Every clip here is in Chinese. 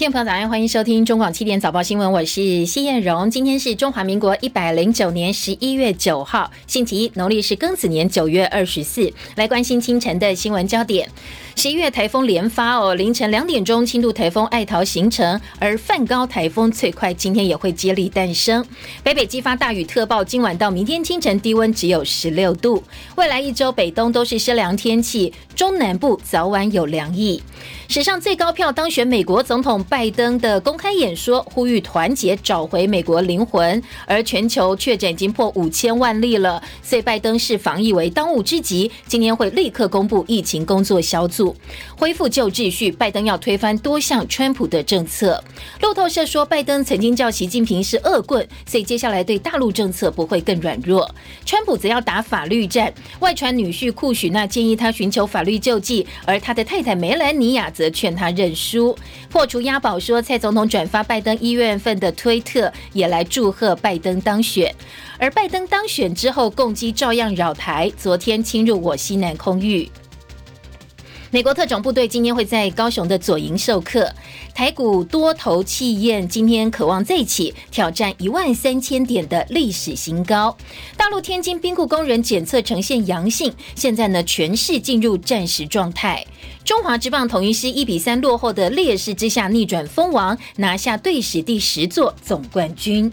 听众朋友，早上欢迎收听中广七点早报新闻，我是谢艳荣。今天是中华民国一百零九年十一月九号，星期一，农历是庚子年九月二十四。来关心清晨的新闻焦点。十一月台风连发哦，凌晨两点钟，轻度台风爱桃形成，而梵高台风最快今天也会接力诞生。北北激发大雨特报，今晚到明天清晨低温只有十六度。未来一周北东都是湿凉天气，中南部早晚有凉意。史上最高票当选美国总统拜登的公开演说，呼吁团结，找回美国灵魂。而全球确诊已经破五千万例了，所以拜登视防疫为当务之急，今天会立刻公布疫情工作小组恢复旧秩序。拜登要推翻多项川普的政策。路透社说，拜登曾经叫习近平是恶棍，所以接下来对大陆政策不会更软弱。川普则要打法律战，外传女婿库许纳建议他寻求法律救济，而他的太太梅兰妮亚。则劝他认输，破除押宝说蔡总统转发拜登一月份的推特，也来祝贺拜登当选。而拜登当选之后，攻击照样扰台，昨天侵入我西南空域。美国特种部队今天会在高雄的左营授课。台股多头气焰，今天渴望再起挑战一万三千点的历史新高。大陆天津冰库工人检测呈现阳性，现在呢全市进入战时状态。中华职棒统一师一比三落后的劣势之下逆转封王，拿下队史第十座总冠军。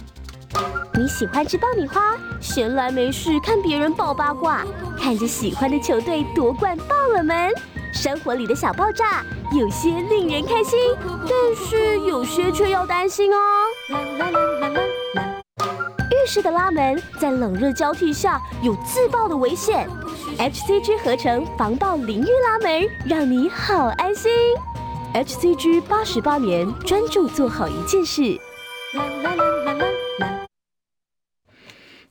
你喜欢吃爆米花，闲来没事看别人爆八卦，看着喜欢的球队夺冠爆了门。生活里的小爆炸，有些令人开心，但是有些却要担心哦。浴室的拉门在冷热交替下有自爆的危险，HCG 合成防爆淋浴拉门，让你好安心。HCG 八十八年专注做好一件事。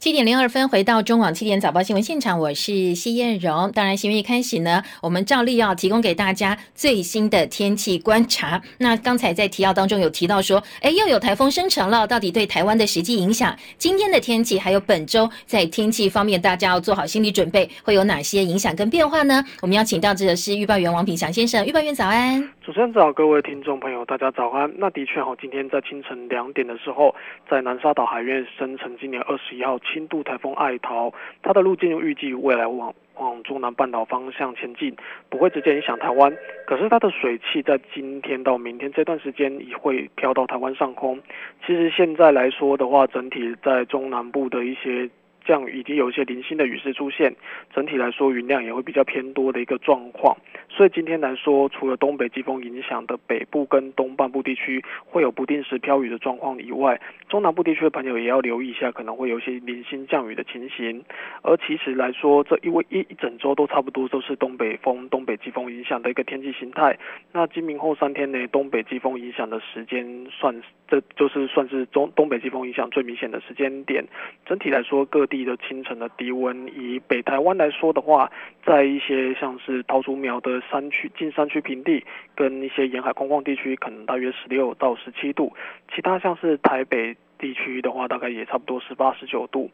七点零二分，回到中网七点早报新闻现场，我是谢燕荣。当然，新闻一开始呢，我们照例要提供给大家最新的天气观察。那刚才在提要当中有提到说，哎，又有台风生成了，到底对台湾的实际影响？今天的天气还有本周在天气方面，大家要做好心理准备，会有哪些影响跟变化呢？我们要请到的是预报员王品祥先生，预报员早安。主持人早，各位听众朋友，大家早安。那的确哈，今天在清晨两点的时候，在南沙岛海面生成今年二十一号。轻度台风爱桃，它的路径预计未来往往中南半岛方向前进，不会直接影响台湾。可是它的水汽在今天到明天这段时间也会飘到台湾上空。其实现在来说的话，整体在中南部的一些。降雨已经有一些零星的雨势出现，整体来说云量也会比较偏多的一个状况。所以今天来说，除了东北季风影响的北部跟东半部地区会有不定时飘雨的状况以外，中南部地区的朋友也要留意一下，可能会有一些零星降雨的情形。而其实来说，这因为一一整周都差不多都是东北风、东北季风影响的一个天气形态。那今明后三天内，东北季风影响的时间算，这就是算是中东北季风影响最明显的时间点。整体来说，各地。的清晨的低温，以北台湾来说的话，在一些像是桃竹苗的山区、近山区平地，跟一些沿海空旷地区，可能大约十六到十七度；其他像是台北地区的话，大概也差不多十八、十九度；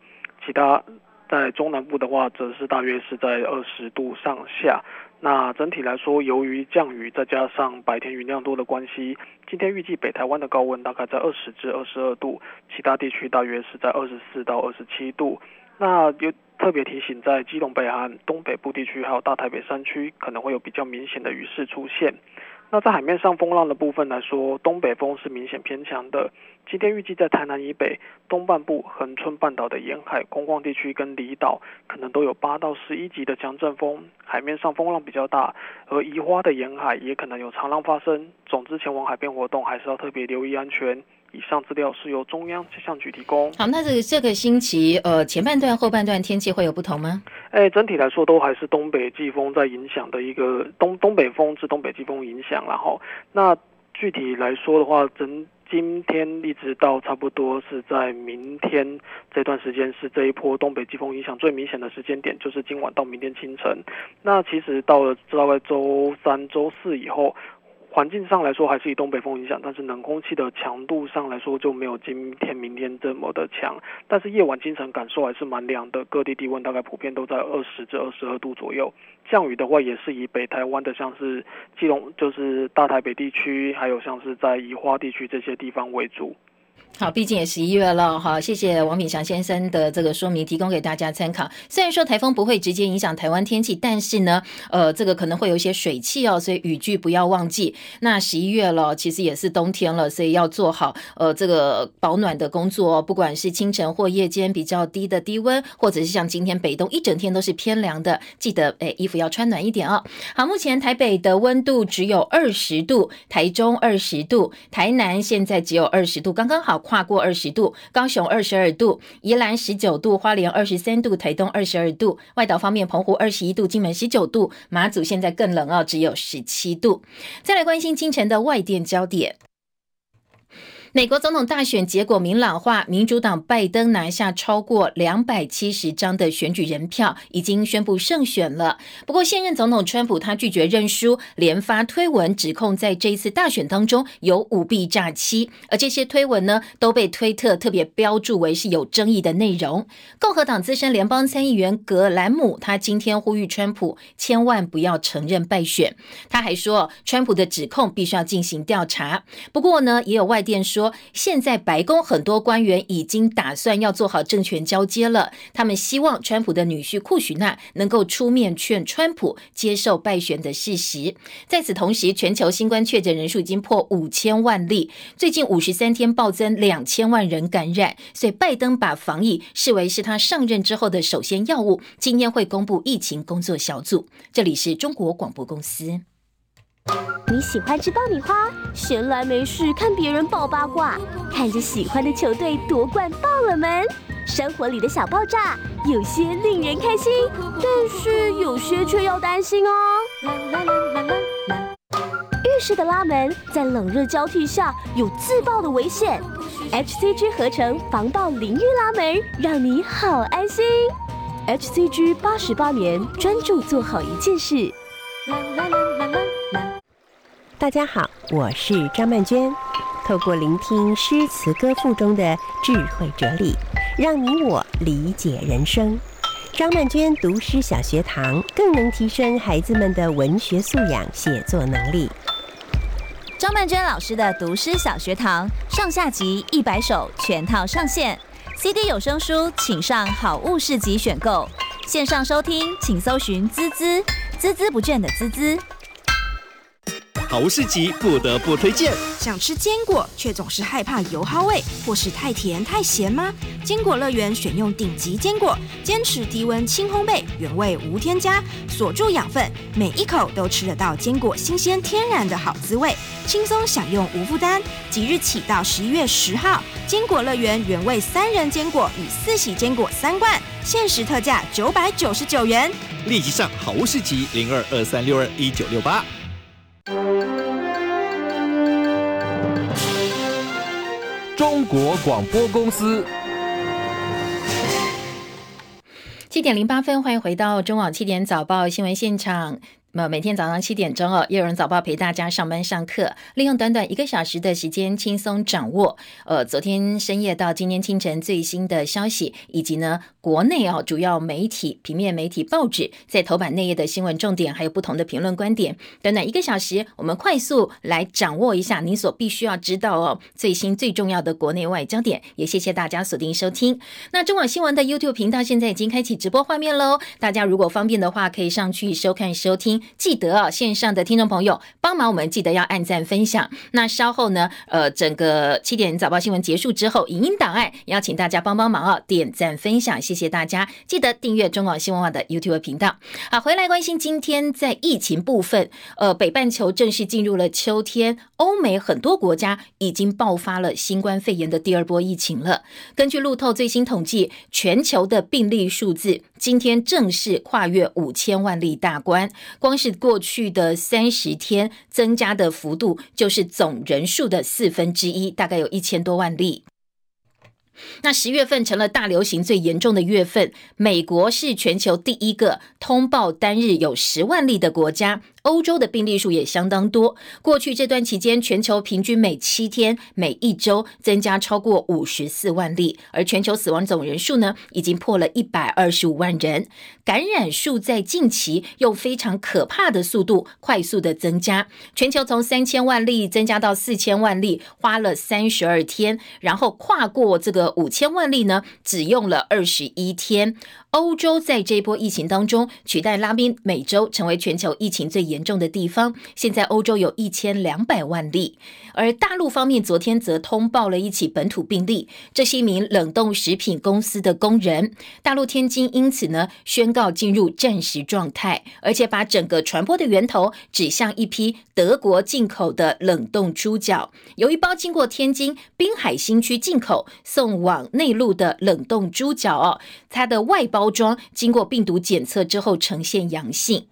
其他在中南部的话，则是大约是在二十度上下。那整体来说，由于降雨再加上白天云量多的关系，今天预计北台湾的高温大概在二十至二十二度，其他地区大约是在二十四到二十七度。那有特别提醒，在基隆北岸、东北部地区，还有大台北山区，可能会有比较明显的雨势出现。那在海面上风浪的部分来说，东北风是明显偏强的。今天预计在台南以北、东半部、恒春半岛的沿海空旷地区跟离岛，可能都有八到十一级的强阵风，海面上风浪比较大。而宜花的沿海也可能有长浪发生。总之，前往海边活动还是要特别留意安全。以上资料是由中央气象局提供。好，那这这个星期，呃，前半段、后半段天气会有不同吗？哎，整体来说都还是东北季风在影响的一个东东北风至东北季风影响，然后那具体来说的话，整今天一直到差不多是在明天这段时间是这一波东北季风影响最明显的时间点，就是今晚到明天清晨。那其实到了大概周三、周四以后。环境上来说还是以东北风影响，但是冷空气的强度上来说就没有今天、明天这么的强。但是夜晚、清晨感受还是蛮凉的，各地低温大概普遍都在二十至二十二度左右。降雨的话，也是以北台湾的像是基隆，就是大台北地区，还有像是在宜花地区这些地方为主。好，毕竟也十一月了，好，谢谢王炳祥先生的这个说明，提供给大家参考。虽然说台风不会直接影响台湾天气，但是呢，呃，这个可能会有一些水汽哦，所以雨具不要忘记。那十一月了，其实也是冬天了，所以要做好呃这个保暖的工作，哦不管是清晨或夜间比较低的低温，或者是像今天北东一整天都是偏凉的，记得诶衣服要穿暖一点哦。好，目前台北的温度只有二十度，台中二十度，台南现在只有二十度，刚刚好。跨过二十度，高雄二十二度，宜兰十九度，花莲二十三度，台东二十二度。外岛方面，澎湖二十一度，金门十九度，马祖现在更冷哦，只有十七度。再来关心清晨的外电焦点。美国总统大选结果明朗化，民主党拜登拿下超过两百七十张的选举人票，已经宣布胜选了。不过，现任总统川普他拒绝认输，连发推文指控在这一次大选当中有舞弊诈欺，而这些推文呢都被推特特别标注为是有争议的内容。共和党资深联邦参议员格兰姆他今天呼吁川普千万不要承认败选，他还说川普的指控必须要进行调查。不过呢，也有外电说。说现在白宫很多官员已经打算要做好政权交接了，他们希望川普的女婿库许纳能够出面劝川普接受败选的事实。在此同时，全球新冠确诊人数已经破五千万例，最近五十三天暴增两千万人感染，所以拜登把防疫视为是他上任之后的首先要务。今天会公布疫情工作小组。这里是中国广播公司。你喜欢吃爆米花，闲来没事看别人爆八卦，看着喜欢的球队夺冠爆冷门，生活里的小爆炸，有些令人开心，但是有些却要担心哦。浴室的拉门在冷热交替下有自爆的危险，HCG 合成防爆淋浴拉门，让你好安心。HCG 八十八年专注做好一件事。大家好，我是张曼娟。透过聆听诗词歌赋中的智慧哲理，让你我理解人生。张曼娟读诗小学堂更能提升孩子们的文学素养、写作能力。张曼娟老师的读诗小学堂上下集一百首全套上线，CD 有声书请上好物市集选购。线上收听请搜寻“滋滋滋滋不倦”的“滋滋”。好物市集不得不推荐。想吃坚果，却总是害怕油耗味，或是太甜太咸吗？坚果乐园选用顶级坚果，坚持低温轻烘焙，原味无添加，锁住养分，每一口都吃得到坚果新鲜天然的好滋味，轻松享用无负担。即日起到十一月十号，坚果乐园原味三人坚果与四喜坚果三罐，限时特价九百九十九元。立即上好物市集零二二三六二一九六八。国广播公司，七点零八分，欢迎回到中网七点早报新闻现场。那每天早上七点钟哦，叶荣早报陪大家上班上课，利用短短一个小时的时间，轻松掌握呃昨天深夜到今天清晨最新的消息，以及呢国内哦主要媒体、平面媒体、报纸在头版内页的新闻重点，还有不同的评论观点。短短一个小时，我们快速来掌握一下你所必须要知道哦最新最重要的国内外焦点。也谢谢大家锁定收听。那中广新闻的 YouTube 频道现在已经开启直播画面喽，大家如果方便的话，可以上去收看收听。记得啊，线上的听众朋友帮忙我们记得要按赞分享。那稍后呢，呃，整个七点早报新闻结束之后，影音档案邀请大家帮帮忙啊，点赞分享，谢谢大家。记得订阅中广新闻网的 YouTube 频道。好，回来关心今天在疫情部分，呃，北半球正式进入了秋天，欧美很多国家已经爆发了新冠肺炎的第二波疫情了。根据路透最新统计，全球的病例数字今天正式跨越五千万例大关，光。是过去的三十天增加的幅度，就是总人数的四分之一，大概有一千多万例。那十月份成了大流行最严重的月份，美国是全球第一个通报单日有十万例的国家，欧洲的病例数也相当多。过去这段期间，全球平均每七天、每一周增加超过五十四万例，而全球死亡总人数呢，已经破了一百二十五万人。感染数在近期用非常可怕的速度快速的增加，全球从三千万例增加到四千万例，花了三十二天，然后跨过这个五千万例呢，只用了二十一天。欧洲在这波疫情当中取代拉丁美洲成为全球疫情最严严重的地方。现在欧洲有一千两百万例，而大陆方面昨天则通报了一起本土病例，这是一名冷冻食品公司的工人。大陆天津因此呢宣告进入战时状态，而且把整个传播的源头指向一批德国进口的冷冻猪脚。有一包经过天津滨海新区进口送往内陆的冷冻猪脚哦，它的外。包装经过病毒检测之后呈现阳性。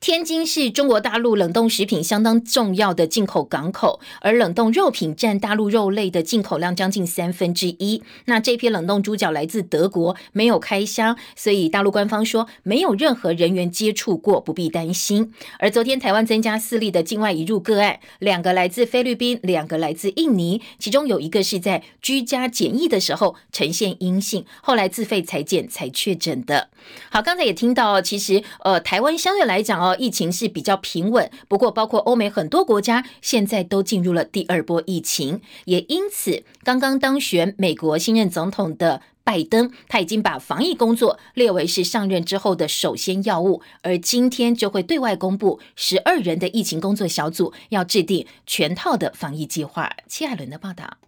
天津是中国大陆冷冻食品相当重要的进口港口，而冷冻肉品占大陆肉类的进口量将近三分之一。那这批冷冻猪脚来自德国，没有开箱，所以大陆官方说没有任何人员接触过，不必担心。而昨天台湾增加四例的境外移入个案，两个来自菲律宾，两个来自印尼，其中有一个是在居家检疫的时候呈现阴性，后来自费裁检才确诊的。好，刚才也听到，其实呃，台湾相对来讲哦。疫情是比较平稳，不过包括欧美很多国家现在都进入了第二波疫情，也因此刚刚当选美国新任总统的拜登，他已经把防疫工作列为是上任之后的首先要务，而今天就会对外公布十二人的疫情工作小组要制定全套的防疫计划。七海伦的报道。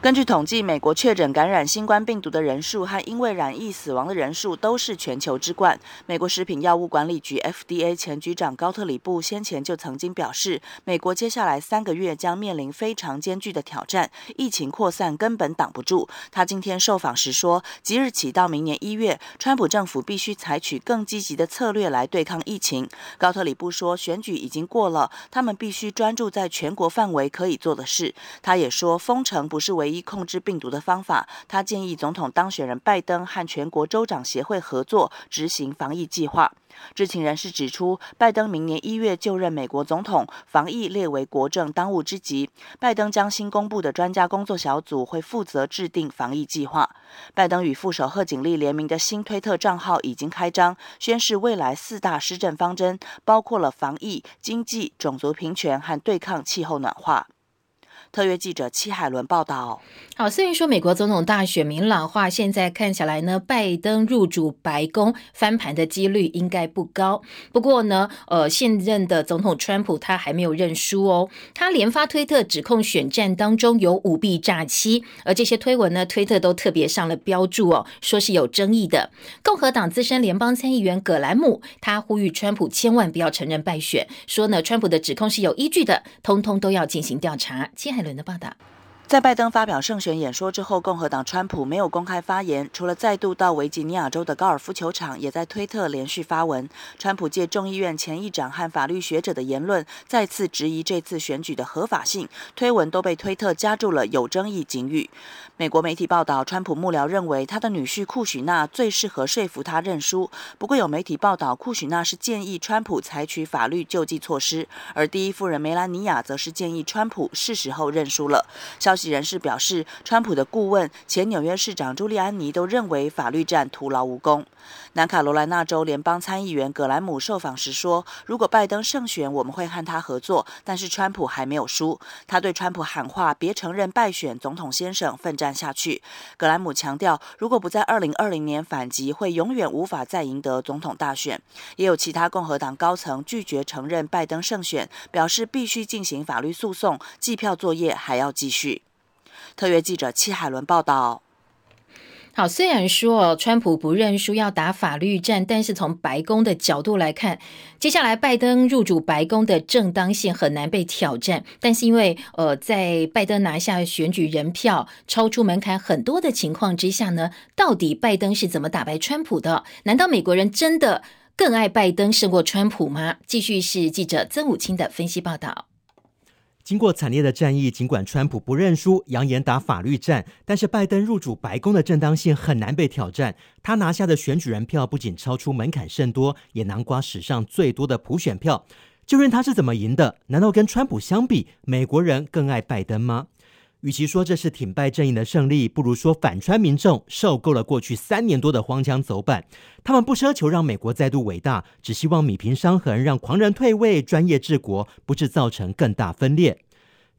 根据统计，美国确诊感染新冠病毒的人数和因为染疫死亡的人数都是全球之冠。美国食品药物管理局 （FDA） 前局长高特里布先前就曾经表示，美国接下来三个月将面临非常艰巨的挑战，疫情扩散根本挡不住。他今天受访时说，即日起到明年一月，川普政府必须采取更积极的策略来对抗疫情。高特里布说，选举已经过了，他们必须专注在全国范围可以做的事。他也说，封城不是唯。唯一控制病毒的方法，他建议总统当选人拜登和全国州长协会合作执行防疫计划。知情人士指出，拜登明年一月就任美国总统，防疫列为国政当务之急。拜登将新公布的专家工作小组会负责制定防疫计划。拜登与副手贺锦丽联名的新推特账号已经开张，宣示未来四大施政方针，包括了防疫、经济、种族平权和对抗气候暖化。特约记者戚海伦报道。好，虽然说美国总统大选明朗化，现在看起来呢，拜登入主白宫翻盘的几率应该不高。不过呢，呃，现任的总统川普他还没有认输哦，他连发推特指控选战当中有舞弊诈欺，而这些推文呢，推特都特别上了标注哦，说是有争议的。共和党资深联邦参议员葛兰姆他呼吁川普千万不要承认败选，说呢，川普的指控是有依据的，通通都要进行调查。伦的报道。在拜登发表胜选演说之后，共和党川普没有公开发言，除了再度到维吉尼亚州的高尔夫球场，也在推特连续发文。川普借众议院前议长和法律学者的言论，再次质疑这次选举的合法性，推文都被推特加注了有争议警语。美国媒体报道，川普幕僚认为他的女婿库许纳最适合说服他认输。不过有媒体报道，库许纳是建议川普采取法律救济措施，而第一夫人梅兰妮亚则是建议川普是时候认输了。消息人士表示，川普的顾问前纽约市长朱利安尼都认为法律战徒劳无功。南卡罗来纳州联邦参议员葛兰姆受访时说：“如果拜登胜选，我们会和他合作，但是川普还没有输。”他对川普喊话：“别承认败选，总统先生，奋战下去。”葛兰姆强调，如果不在2020年反击，会永远无法再赢得总统大选。也有其他共和党高层拒绝承认拜登胜选，表示必须进行法律诉讼，计票作业还要继续。特约记者戚海伦报道。好，虽然说川普不认输要打法律战，但是从白宫的角度来看，接下来拜登入主白宫的正当性很难被挑战。但是因为呃，在拜登拿下选举人票超出门槛很多的情况之下呢，到底拜登是怎么打败川普的？难道美国人真的更爱拜登胜过川普吗？继续是记者曾武清的分析报道。经过惨烈的战役，尽管川普不认输，扬言打法律战，但是拜登入主白宫的正当性很难被挑战。他拿下的选举人票不仅超出门槛甚多，也囊括史上最多的普选票。就问他是怎么赢的？难道跟川普相比，美国人更爱拜登吗？与其说这是挺败阵营的胜利，不如说反川民众受够了过去三年多的荒腔走板。他们不奢求让美国再度伟大，只希望米平伤痕，让狂人退位，专业治国，不致造成更大分裂。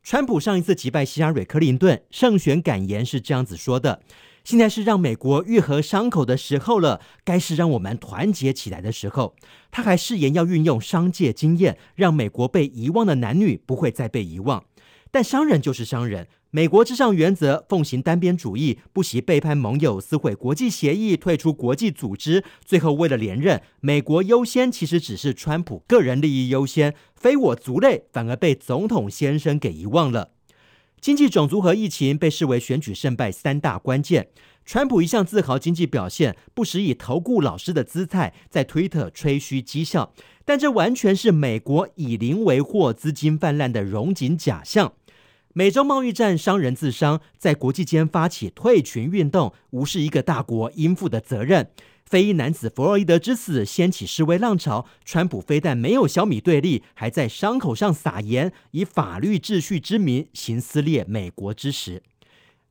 川普上一次击败希拉蕊·克林顿，胜选感言是这样子说的：“现在是让美国愈合伤口的时候了，该是让我们团结起来的时候。”他还誓言要运用商界经验，让美国被遗忘的男女不会再被遗忘。但商人就是商人。美国至上原则，奉行单边主义，不惜背叛盟友，撕毁国际协议，退出国际组织。最后为了连任，美国优先其实只是川普个人利益优先，非我族类反而被总统先生给遗忘了。经济、种族和疫情被视为选举胜败三大关键。川普一向自豪经济表现，不时以投顾老师的姿态在推特吹嘘绩效，但这完全是美国以邻为祸、资金泛滥的融景假象。美洲贸易战，伤人自伤，在国际间发起退群运动，无视一个大国应负的责任。非裔男子弗洛伊德之死，掀起示威浪潮。川普非但没有小米对立，还在伤口上撒盐，以法律秩序之名行撕裂美国之实。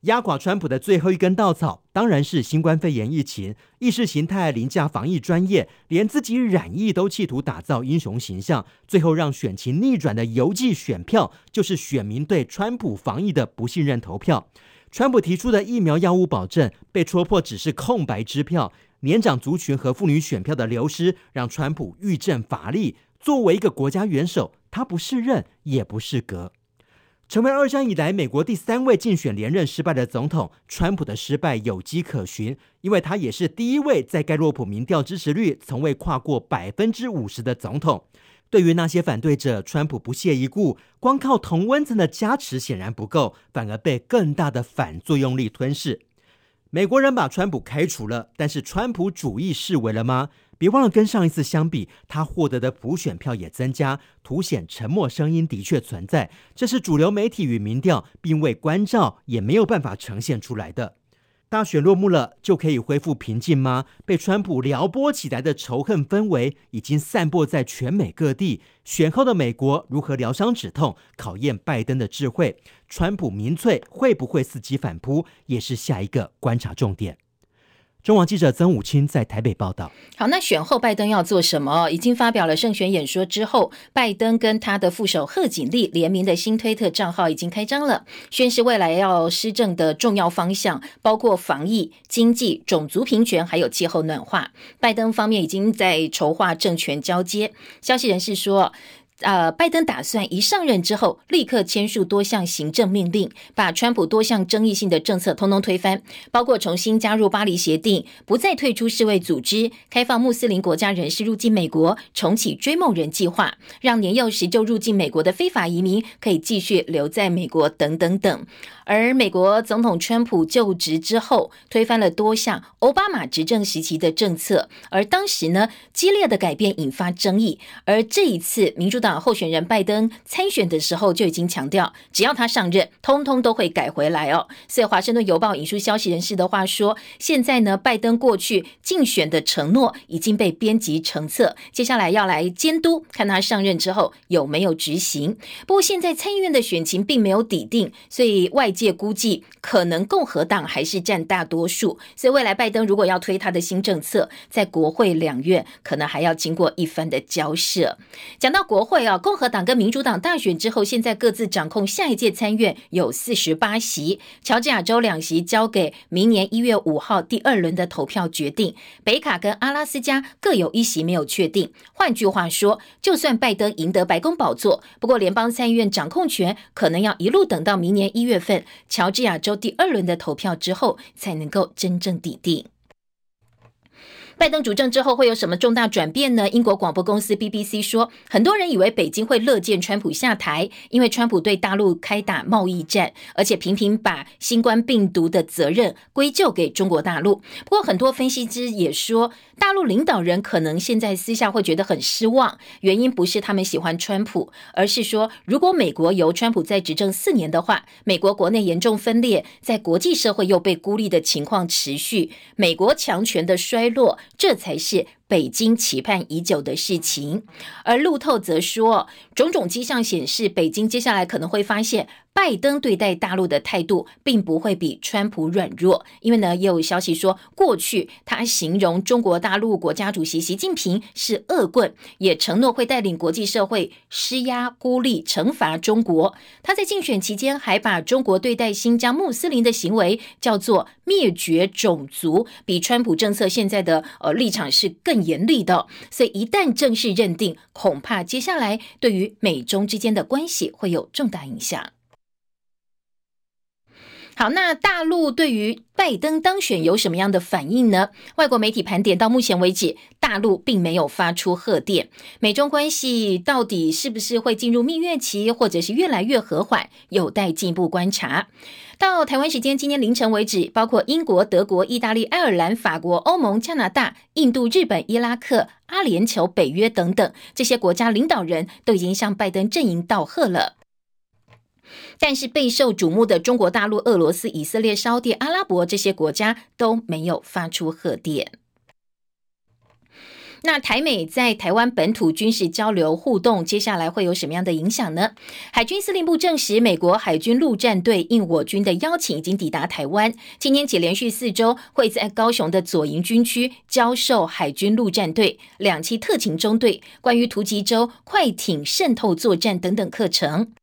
压垮川普的最后一根稻草，当然是新冠肺炎疫情。意识形态凌驾防疫专业，连自己染疫都企图打造英雄形象，最后让选情逆转的邮寄选票，就是选民对川普防疫的不信任投票。川普提出的疫苗药物保证被戳破，只是空白支票。年长族群和妇女选票的流失，让川普愈振乏力。作为一个国家元首，他不是任，也不是格。成为二战以来美国第三位竞选连任失败的总统，川普的失败有迹可循，因为他也是第一位在盖洛普民调支持率从未跨过百分之五十的总统。对于那些反对者，川普不屑一顾，光靠同温层的加持显然不够，反而被更大的反作用力吞噬。美国人把川普开除了，但是川普主义视为了吗？别忘了，跟上一次相比，他获得的普选票也增加，凸显沉默声音的确存在。这是主流媒体与民调并未关照，也没有办法呈现出来的。大选落幕了，就可以恢复平静吗？被川普撩拨起来的仇恨氛围已经散播在全美各地。选后的美国如何疗伤止痛，考验拜登的智慧。川普民粹会不会伺机反扑，也是下一个观察重点。中网记者曾武清在台北报道。好，那选后拜登要做什么？已经发表了胜选演说之后，拜登跟他的副手贺锦丽联名的新推特账号已经开张了，宣示未来要施政的重要方向，包括防疫、经济、种族平权，还有气候暖化。拜登方面已经在筹划政权交接。消息人士说。呃，拜登打算一上任之后，立刻签署多项行政命令，把川普多项争议性的政策通通推翻，包括重新加入巴黎协定，不再退出世卫组织，开放穆斯林国家人士入境美国，重启追梦人计划，让年幼时就入境美国的非法移民可以继续留在美国，等等等。而美国总统川普就职之后，推翻了多项奥巴马执政时期的政策，而当时呢，激烈的改变引发争议。而这一次，民主党候选人拜登参选的时候就已经强调，只要他上任，通通都会改回来哦。所以，《华盛顿邮报》引述消息人士的话说，现在呢，拜登过去竞选的承诺已经被编辑成册，接下来要来监督，看他上任之后有没有执行。不过，现在参议院的选情并没有底定，所以外。界估计可能共和党还是占大多数，所以未来拜登如果要推他的新政策，在国会两院可能还要经过一番的交涉。讲到国会共和党跟民主党大选之后，现在各自掌控下一届参院有四十八席，乔治亚州两席交给明年一月五号第二轮的投票决定，北卡跟阿拉斯加各有一席没有确定。换句话说，就算拜登赢得白宫宝座，不过联邦参议院掌控权可能要一路等到明年一月份。乔治亚州第二轮的投票之后，才能够真正抵定。拜登主政之后会有什么重大转变呢？英国广播公司 BBC 说，很多人以为北京会乐见川普下台，因为川普对大陆开打贸易战，而且频频把新冠病毒的责任归咎给中国大陆。不过，很多分析师也说，大陆领导人可能现在私下会觉得很失望，原因不是他们喜欢川普，而是说，如果美国由川普在执政四年的话，美国国内严重分裂，在国际社会又被孤立的情况持续，美国强权的衰落。这才是北京期盼已久的事情，而路透则说，种种迹象显示，北京接下来可能会发现。拜登对待大陆的态度并不会比川普软弱，因为呢，也有消息说，过去他形容中国大陆国家主席习近平是恶棍，也承诺会带领国际社会施压、孤立、惩罚中国。他在竞选期间还把中国对待新疆穆斯林的行为叫做灭绝种族，比川普政策现在的呃立场是更严厉的。所以一旦正式认定，恐怕接下来对于美中之间的关系会有重大影响。好，那大陆对于拜登当选有什么样的反应呢？外国媒体盘点到目前为止，大陆并没有发出贺电。美中关系到底是不是会进入蜜月期，或者是越来越和缓，有待进一步观察。到台湾时间今天凌晨为止，包括英国、德国、意大利、爱尔兰、法国、欧盟、加拿大、印度、日本、伊拉克、阿联酋、北约等等这些国家领导人都已经向拜登阵营道贺了。但是备受瞩目的中国大陆、俄罗斯、以色列、沙特、阿拉伯这些国家都没有发出贺电。那台美在台湾本土军事交流互动，接下来会有什么样的影响呢？海军司令部证实，美国海军陆战队应我军的邀请，已经抵达台湾。今天起连续四周，会在高雄的左营军区教授海军陆战队两栖特勤中队关于突击舟、快艇渗透作战等等课程。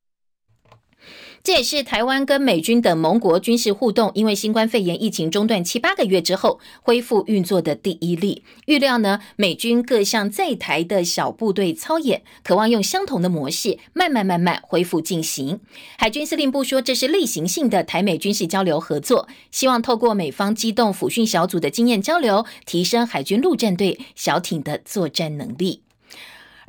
这也是台湾跟美军等盟国军事互动，因为新冠肺炎疫情中断七八个月之后恢复运作的第一例。预料呢，美军各项在台的小部队操演，渴望用相同的模式，慢慢慢慢恢复进行。海军司令部说，这是例行性的台美军事交流合作，希望透过美方机动辅训小组的经验交流，提升海军陆战队小艇的作战能力。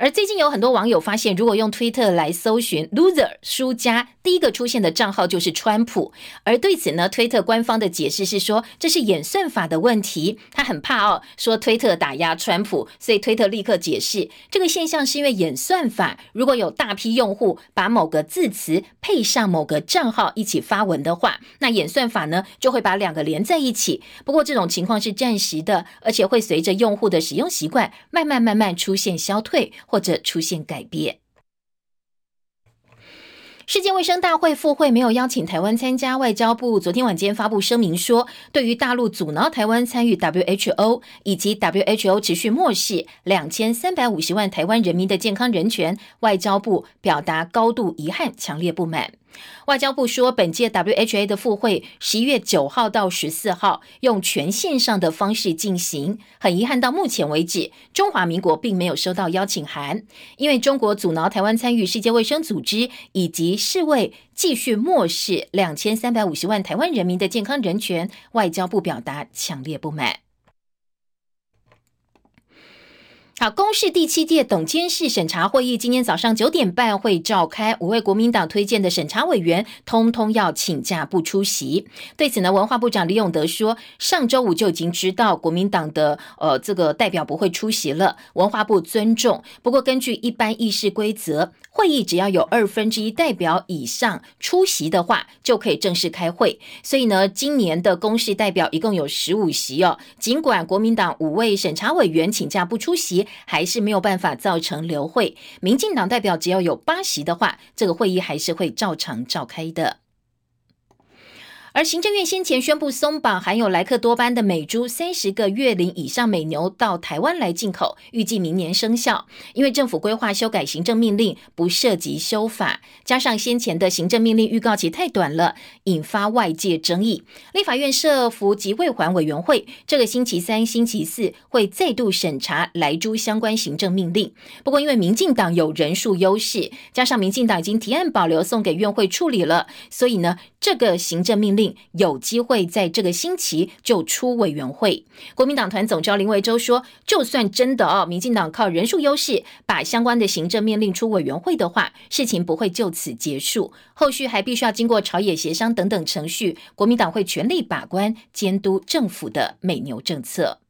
而最近有很多网友发现，如果用推特来搜寻 “loser” 输家，第一个出现的账号就是川普。而对此呢，推特官方的解释是说，这是演算法的问题。他很怕哦，说推特打压川普，所以推特立刻解释，这个现象是因为演算法如果有大批用户把某个字词配上某个账号一起发文的话，那演算法呢就会把两个连在一起。不过这种情况是暂时的，而且会随着用户的使用习惯慢慢慢慢出现消退。或者出现改变。世界卫生大会复会没有邀请台湾参加，外交部昨天晚间发布声明说，对于大陆阻挠台湾参与 WHO 以及 WHO 持续漠视两千三百五十万台湾人民的健康人权，外交部表达高度遗憾、强烈不满。外交部说，本届 WHA 的复会十一月九号到十四号用全线上的方式进行。很遗憾，到目前为止，中华民国并没有收到邀请函，因为中国阻挠台湾参与世界卫生组织，以及世卫继续漠视两千三百五十万台湾人民的健康人权，外交部表达强烈不满。好，公示第七届董监事审查会议今天早上九点半会召开，五位国民党推荐的审查委员通通要请假不出席。对此呢，文化部长李永德说，上周五就已经知道国民党的呃这个代表不会出席了，文化部尊重。不过根据一般议事规则，会议只要有二分之一代表以上出席的话，就可以正式开会。所以呢，今年的公示代表一共有十五席哦。尽管国民党五位审查委员请假不出席。还是没有办法造成流会。民进党代表只要有八席的话，这个会议还是会照常召开的。而行政院先前宣布松绑含有莱克多巴的美猪三十个月龄以上美牛到台湾来进口，预计明年生效。因为政府规划修改行政命令，不涉及修法，加上先前的行政命令预告期太短了，引发外界争议。立法院设服及未还委员会这个星期三、星期四会再度审查莱猪相关行政命令。不过因为民进党有人数优势，加上民进党已经提案保留送给院会处理了，所以呢，这个行政命令。有机会在这个星期就出委员会。国民党团总召林维洲说，就算真的哦，民进党靠人数优势把相关的行政命令出委员会的话，事情不会就此结束，后续还必须要经过朝野协商等等程序。国民党会全力把关监督政府的美牛政策。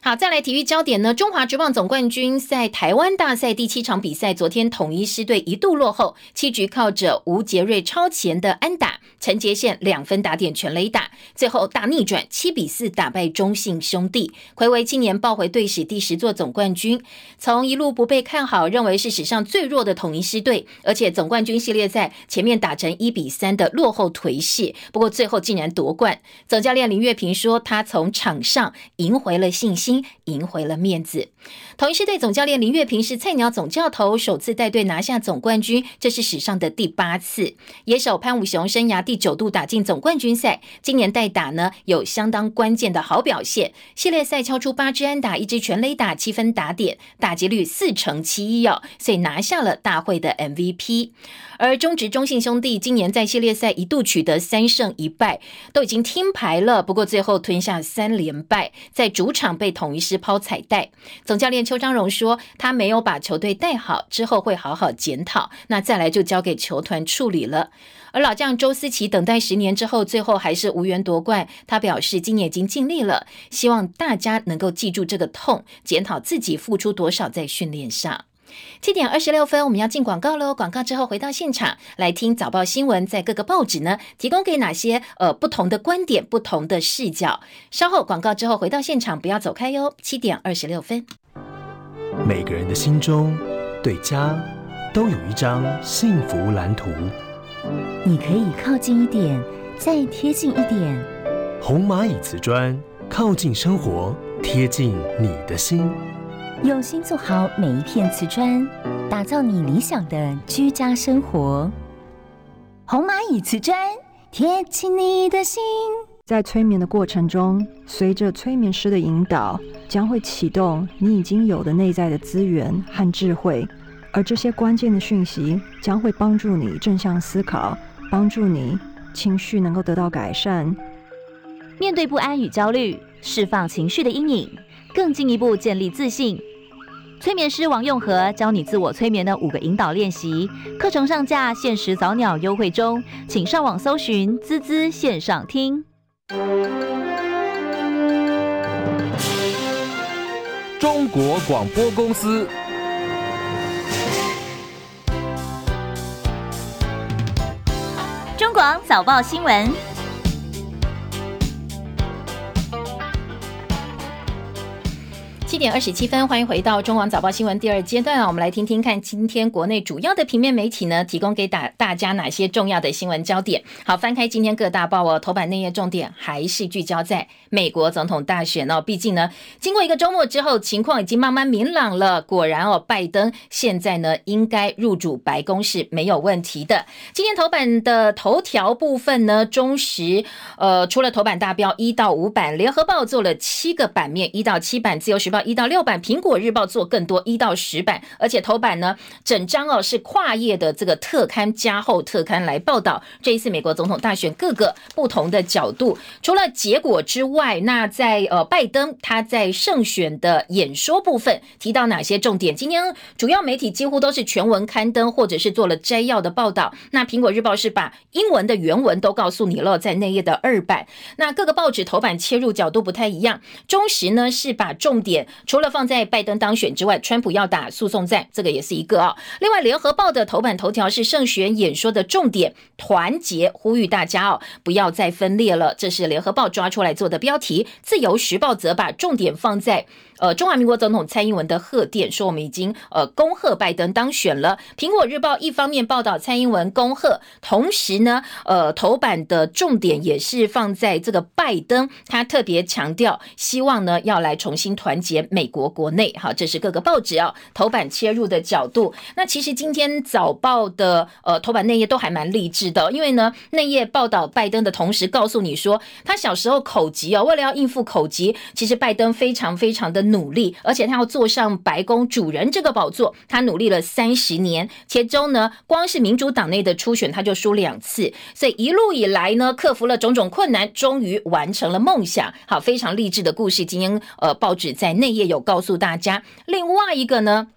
好，再来体育焦点呢？中华职棒总冠军赛台湾大赛第七场比赛，昨天统一狮队一度落后，七局靠着吴杰瑞超前的安打，陈杰宪两分打点全垒打，最后大逆转，七比四打败中信兄弟，魁为今年抱回队史第十座总冠军。从一路不被看好，认为是史上最弱的统一狮队，而且总冠军系列赛前面打成一比三的落后颓势，不过最后竟然夺冠。总教练林月平说，他从场上赢回了信心。赢回了面子。同一师队总教练林月平是菜鸟总教头，首次带队拿下总冠军，这是史上的第八次。野手潘武雄生涯第九度打进总冠军赛，今年代打呢有相当关键的好表现。系列赛敲出八支安打，一支全垒打，七分打点，打击率四成七一哦，所以拿下了大会的 MVP。而中职中信兄弟今年在系列赛一度取得三胜一败，都已经听牌了，不过最后吞下三连败，在主场被统一师抛彩带。总教练邱章荣说，他没有把球队带好，之后会好好检讨。那再来就交给球团处理了。而老将周思琪等待十年之后，最后还是无缘夺冠。他表示，今年已经尽力了，希望大家能够记住这个痛，检讨自己付出多少在训练上。七点二十六分，我们要进广告喽。广告之后回到现场来听早报新闻，在各个报纸呢提供给哪些呃不同的观点、不同的视角。稍后广告之后回到现场，不要走开哟。七点二十六分，每个人的心中对家都有一张幸福蓝图。你可以靠近一点，再贴近一点。红蚂蚁瓷砖，靠近生活，贴近你的心。用心做好每一片瓷砖，打造你理想的居家生活。红蚂蚁瓷砖，贴近你的心。在催眠的过程中，随着催眠师的引导，将会启动你已经有的内在的资源和智慧，而这些关键的讯息将会帮助你正向思考，帮助你情绪能够得到改善。面对不安与焦虑，释放情绪的阴影，更进一步建立自信。催眠师王用和教你自我催眠的五个引导练习，课程上架，限时早鸟优惠中，请上网搜寻“滋滋线上听”。中国广播公司。中广早报新闻。七点二十七分，欢迎回到中广早报新闻第二阶段啊！我们来听听看，今天国内主要的平面媒体呢，提供给大大家哪些重要的新闻焦点？好，翻开今天各大报哦，头版内页重点还是聚焦在美国总统大选哦。毕竟呢，经过一个周末之后，情况已经慢慢明朗了。果然哦，拜登现在呢，应该入主白宫是没有问题的。今天头版的头条部分呢，中时呃，除了头版大标一到五版，联合报做了七个版面，一到七版，自由时报。一到六版，苹果日报做更多一到十版，而且头版呢，整张哦是跨页的这个特刊加厚特刊来报道这一次美国总统大选各个不同的角度。除了结果之外，那在呃拜登他在胜选的演说部分提到哪些重点？今天主要媒体几乎都是全文刊登或者是做了摘要的报道。那苹果日报是把英文的原文都告诉你了，在内页的二版。那各个报纸头版切入角度不太一样。中时呢是把重点。除了放在拜登当选之外，川普要打诉讼战，这个也是一个啊。另外，联合报的头版头条是胜选演说的重点，团结呼吁大家哦，不要再分裂了。这是联合报抓出来做的标题。自由时报则把重点放在。呃，中华民国总统蔡英文的贺电说，我们已经呃恭贺拜登当选了。苹果日报一方面报道蔡英文恭贺，同时呢，呃，头版的重点也是放在这个拜登，他特别强调，希望呢要来重新团结美国国内。好，这是各个报纸啊头版切入的角度。那其实今天早报的呃头版内页都还蛮励志的，因为呢内页报道拜登的同时，告诉你说他小时候口疾哦，为了要应付口疾，其实拜登非常非常的。努力，而且他要坐上白宫主人这个宝座，他努力了三十年。其中呢，光是民主党内的初选他就输两次，所以一路以来呢，克服了种种困难，终于完成了梦想。好，非常励志的故事。今天呃，报纸在内页有告诉大家。另外一个呢。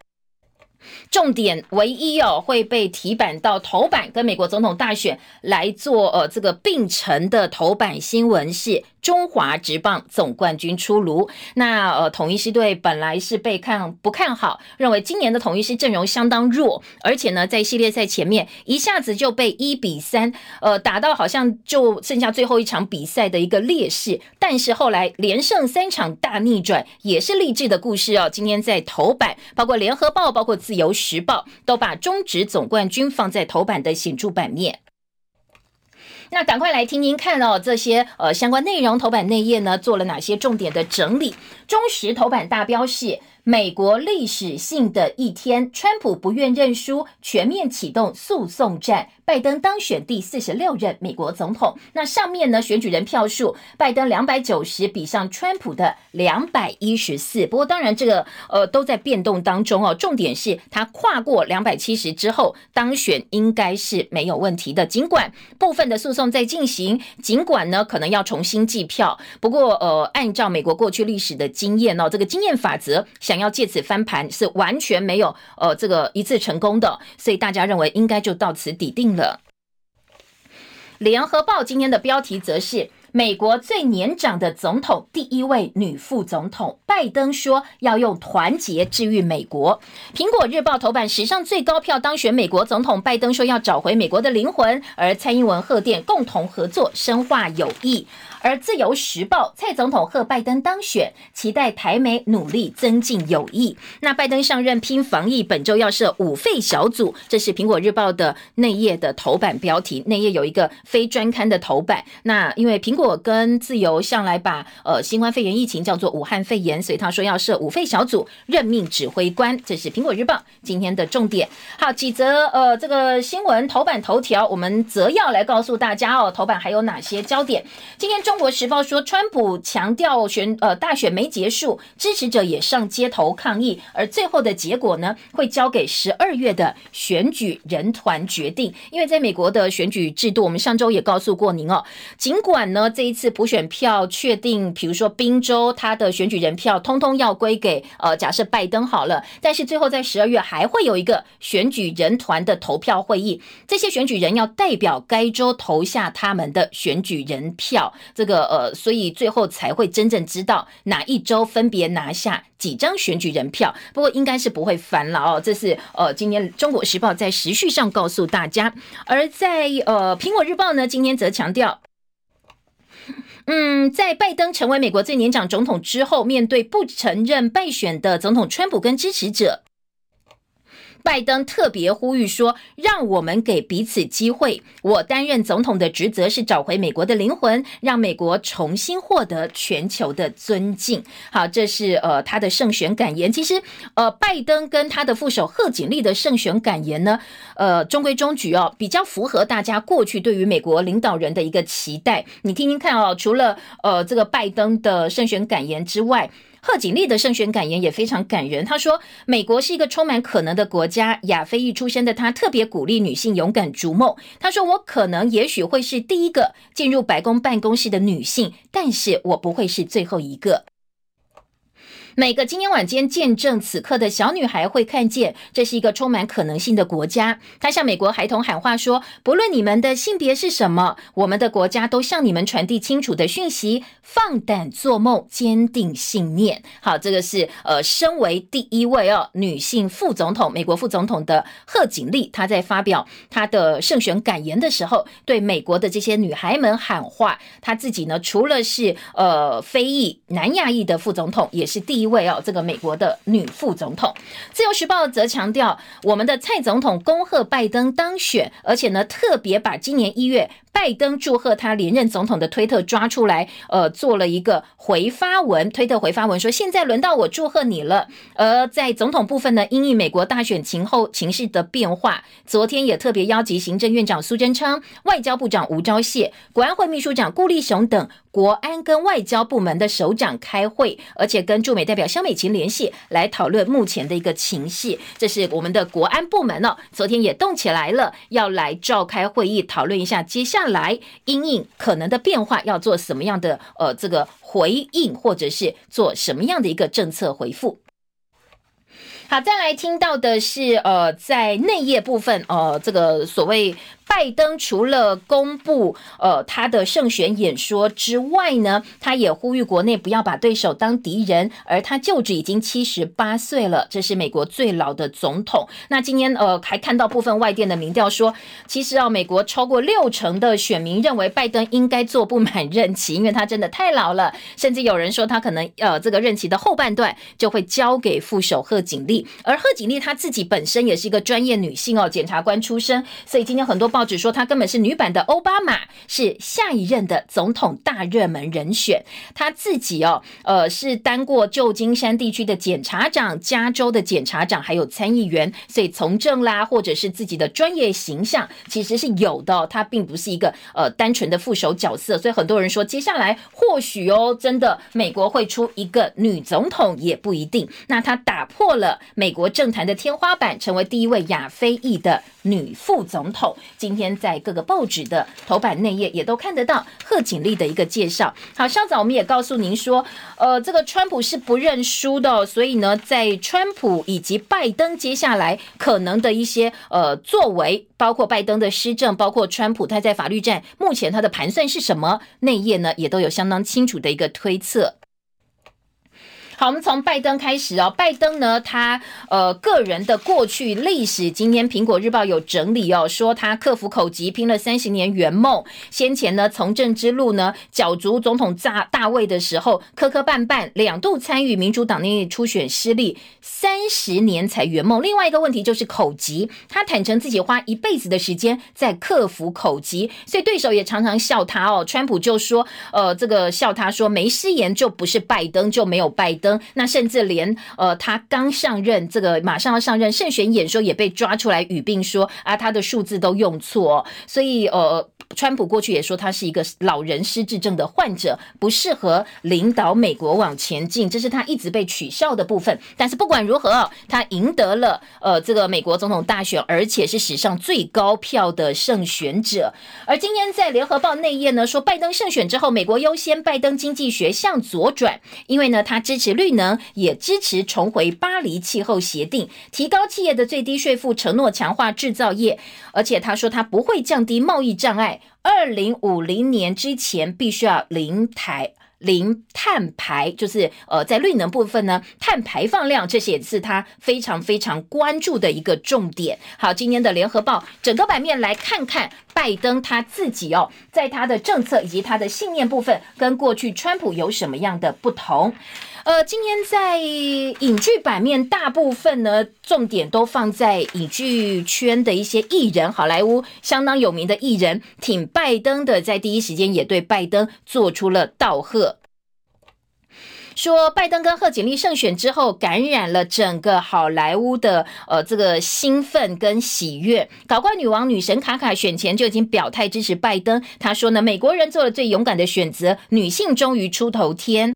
重点唯一哦会被提版到头版，跟美国总统大选来做呃这个并成的头版新闻是。中华职棒总冠军出炉，那呃统一狮队本来是被看不看好，认为今年的统一狮阵容相当弱，而且呢在系列赛前面一下子就被一比三呃打到好像就剩下最后一场比赛的一个劣势，但是后来连胜三场大逆转，也是励志的故事哦。今天在头版，包括联合报、包括自由时报都把中职总冠军放在头版的显著版面。那赶快来听听看哦，这些呃相关内容，头版内页呢做了哪些重点的整理？中实头版大标是。美国历史性的一天，川普不愿认输，全面启动诉讼战。拜登当选第四十六任美国总统。那上面呢，选举人票数，拜登两百九十比上川普的两百一十四。不过当然，这个呃都在变动当中哦。重点是他跨过两百七十之后当选，应该是没有问题的。尽管部分的诉讼在进行，尽管呢可能要重新计票。不过呃，按照美国过去历史的经验哦，这个经验法则。想要借此翻盘是完全没有呃这个一次成功的，所以大家认为应该就到此抵定了。联合报今天的标题则是。美国最年长的总统，第一位女副总统拜登说要用团结治愈美国。苹果日报头版史上最高票当选美国总统，拜登说要找回美国的灵魂，而蔡英文贺电共同合作，深化友谊。而自由时报蔡总统贺拜登当选，期待台美努力增进友谊。那拜登上任拼防疫，本周要设五费小组，这是苹果日报的内页的头版标题。内页有一个非专刊的头版。那因为苹果。跟自由向来把呃新冠肺炎疫情叫做武汉肺炎，所以他说要设五费小组任命指挥官，这是苹果日报今天的重点。好，几则呃这个新闻头版头条，我们则要来告诉大家哦，头版还有哪些焦点？今天中中国时报说，川普强调选呃大选没结束，支持者也上街头抗议，而最后的结果呢，会交给十二月的选举人团决定。因为在美国的选举制度，我们上周也告诉过您哦，尽管呢。这一次普选票确定，比如说宾州，他的选举人票通通要归给呃，假设拜登好了。但是最后在十二月还会有一个选举人团的投票会议，这些选举人要代表该州投下他们的选举人票。这个呃，所以最后才会真正知道哪一周分别拿下几张选举人票。不过应该是不会烦了哦。这是呃，今天中国时报在时序上告诉大家，而在呃苹果日报呢，今天则强调。嗯，在拜登成为美国最年长总统之后，面对不承认败选的总统川普跟支持者。拜登特别呼吁说：“让我们给彼此机会。我担任总统的职责是找回美国的灵魂，让美国重新获得全球的尊敬。”好，这是呃他的胜选感言。其实，呃，拜登跟他的副手贺锦丽的胜选感言呢，呃，中规中矩哦，比较符合大家过去对于美国领导人的一个期待。你听听看哦，除了呃这个拜登的胜选感言之外。贺锦丽的胜选感言也非常感人。她说：“美国是一个充满可能的国家。亚非裔出身的她特别鼓励女性勇敢逐梦。她说：‘我可能也许会是第一个进入白宫办公室的女性，但是我不会是最后一个。’”每个今天晚间见证此刻的小女孩会看见，这是一个充满可能性的国家。她向美国孩童喊话说：“不论你们的性别是什么，我们的国家都向你们传递清楚的讯息：放胆做梦，坚定信念。”好，这个是呃，身为第一位哦女性副总统，美国副总统的贺锦丽，她在发表她的胜选感言的时候，对美国的这些女孩们喊话。她自己呢，除了是呃非裔南亚裔的副总统，也是第。一位哦，这个美国的女副总统，自由时报则强调，我们的蔡总统恭贺拜登当选，而且呢，特别把今年一月拜登祝贺他连任总统的推特抓出来，呃，做了一个回发文，推特回发文说：“现在轮到我祝贺你了。”而在总统部分呢，因应美国大选情后情势的变化，昨天也特别邀集行政院长苏贞昌、外交部长吴钊燮、国安会秘书长顾立雄等国安跟外交部门的首长开会，而且跟驻美代表肖美琴联系，来讨论目前的一个情势。这是我们的国安部门哦，昨天也动起来了，要来召开会议讨论一下接下看来因应可能的变化，要做什么样的呃这个回应，或者是做什么样的一个政策回复。好，再来听到的是，呃，在内页部分，呃，这个所谓拜登除了公布呃他的胜选演说之外呢，他也呼吁国内不要把对手当敌人，而他就职已经七十八岁了，这是美国最老的总统。那今天呃还看到部分外电的民调说，其实啊，美国超过六成的选民认为拜登应该做不满任期，因为他真的太老了，甚至有人说他可能呃这个任期的后半段就会交给副手贺锦丽。而贺锦丽她自己本身也是一个专业女性哦，检察官出身，所以今天很多报纸说她根本是女版的奥巴马，是下一任的总统大热门人选。她自己哦，呃，是当过旧金山地区的检察长、加州的检察长，还有参议员，所以从政啦，或者是自己的专业形象其实是有的。她并不是一个呃单纯的副手角色，所以很多人说接下来或许哦，真的美国会出一个女总统也不一定。那她打破了。美国政坛的天花板，成为第一位亚非裔的女副总统。今天在各个报纸的头版内页也都看得到贺锦丽的一个介绍。好，稍早我们也告诉您说，呃，这个川普是不认输的，所以呢，在川普以及拜登接下来可能的一些呃作为，包括拜登的施政，包括川普他在法律战目前他的盘算是什么，内页呢也都有相当清楚的一个推测。好，我们从拜登开始哦。拜登呢，他呃个人的过去历史，今天苹果日报有整理哦，说他克服口疾，拼了三十年圆梦。先前呢，从政之路呢，角逐总统大大位的时候，磕磕绊绊，两度参与民主党内初选失利，三十年才圆梦。另外一个问题就是口疾，他坦诚自己花一辈子的时间在克服口疾，所以对手也常常笑他哦。川普就说，呃，这个笑他说没失言就不是拜登，就没有拜登。那甚至连呃，他刚上任，这个马上要上任，胜选演说也被抓出来语病说啊，他的数字都用错，所以呃。川普过去也说他是一个老人失智症的患者，不适合领导美国往前进，这是他一直被取笑的部分。但是不管如何，他赢得了呃这个美国总统大选，而且是史上最高票的胜选者。而今天在联合报内页呢说，拜登胜选之后，美国优先，拜登经济学向左转，因为呢他支持绿能，也支持重回巴黎气候协定，提高企业的最低税负，承诺强化制造业，而且他说他不会降低贸易障碍。二零五零年之前必须要零台零碳排，就是呃，在绿能部分呢，碳排放量这些也是他非常非常关注的一个重点。好，今天的联合报整个版面来看看拜登他自己哦，在他的政策以及他的信念部分，跟过去川普有什么样的不同？呃，今天在影剧版面，大部分呢重点都放在影剧圈的一些艺人，好莱坞相当有名的艺人挺拜登的，在第一时间也对拜登做出了道贺，说拜登跟贺锦丽胜选之后，感染了整个好莱坞的呃这个兴奋跟喜悦。搞怪女王女神卡卡选前就已经表态支持拜登，她说呢，美国人做了最勇敢的选择，女性终于出头天。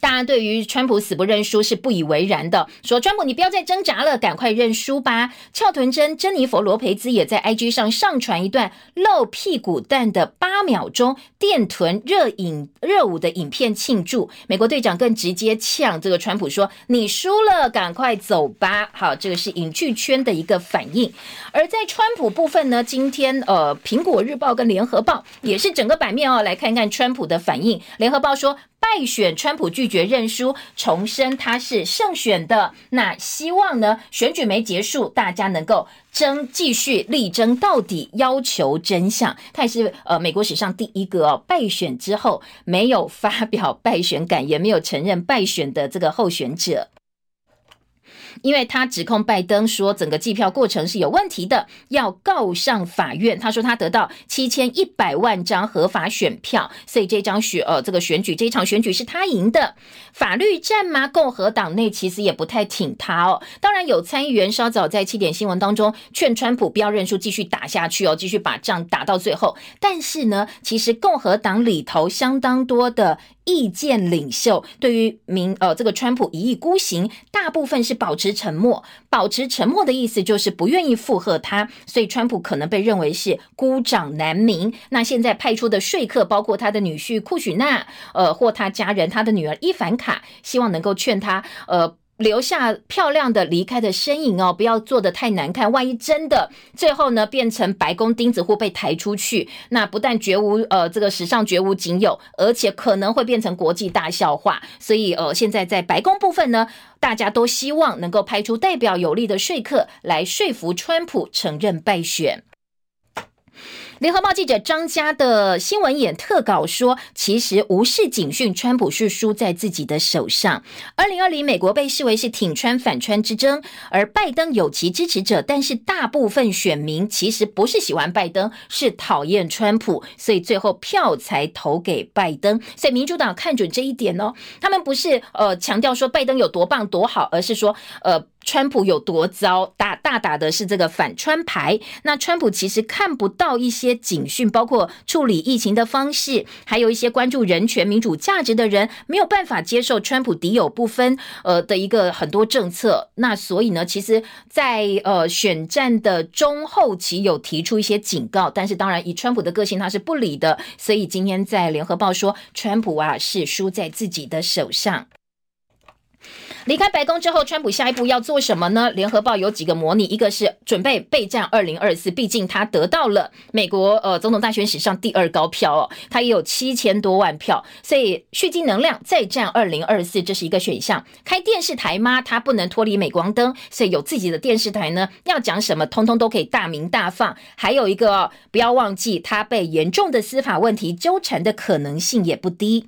大家对于川普死不认输是不以为然的，说川普你不要再挣扎了，赶快认输吧。翘臀珍珍妮佛罗培兹也在 IG 上上传一段露屁股蛋的八秒钟电臀热影热舞的影片庆祝。美国队长更直接呛这个川普说：“你输了，赶快走吧。”好，这个是影剧圈的一个反应。而在川普部分呢，今天呃，苹果日报跟联合报也是整个版面哦，来看看川普的反应。联合报说。败选，川普拒绝认输，重申他是胜选的。那希望呢？选举没结束，大家能够争，继续力争到底，要求真相。他也是呃，美国史上第一个，败选之后没有发表败选感言，没有承认败选的这个候选者。因为他指控拜登说整个计票过程是有问题的，要告上法院。他说他得到七千一百万张合法选票，所以这张选呃这个选举这一场选举是他赢的。法律战吗？共和党内其实也不太挺他哦。当然有参议员稍早在七点新闻当中劝川普不要认输，继续打下去哦，继续把仗打到最后。但是呢，其实共和党里头相当多的。意见领袖对于民呃这个川普一意孤行，大部分是保持沉默。保持沉默的意思就是不愿意附和他，所以川普可能被认为是孤掌难鸣。那现在派出的说客，包括他的女婿库许纳，呃，或他家人，他的女儿伊凡卡，希望能够劝他，呃。留下漂亮的离开的身影哦，不要做的太难看。万一真的最后呢变成白宫钉子户被抬出去，那不但绝无呃这个史上绝无仅有，而且可能会变成国际大笑话。所以呃现在在白宫部分呢，大家都希望能够派出代表有力的说客来说服川普承认败选。联合报记者张家的新闻演特稿说，其实无视警讯，川普是输在自己的手上。二零二零美国被视为是挺川反川之争，而拜登有其支持者，但是大部分选民其实不是喜欢拜登，是讨厌川普，所以最后票才投给拜登。所以民主党看准这一点哦，他们不是呃强调说拜登有多棒多好，而是说呃。川普有多糟？打大打的是这个反川牌。那川普其实看不到一些警讯，包括处理疫情的方式，还有一些关注人权、民主价值的人没有办法接受川普敌友不分呃的一个很多政策。那所以呢，其实，在呃选战的中后期有提出一些警告，但是当然以川普的个性他是不理的。所以今天在联合报说，川普啊是输在自己的手上。离开白宫之后，川普下一步要做什么呢？联合报有几个模拟，一个是准备备战二零二四，毕竟他得到了美国呃总统大选史上第二高票哦，他也有七千多万票，所以蓄积能量再战二零二四，这是一个选项。开电视台吗？他不能脱离美光灯，所以有自己的电视台呢，要讲什么，通通都可以大明大放。还有一个，不要忘记他被严重的司法问题纠缠的可能性也不低。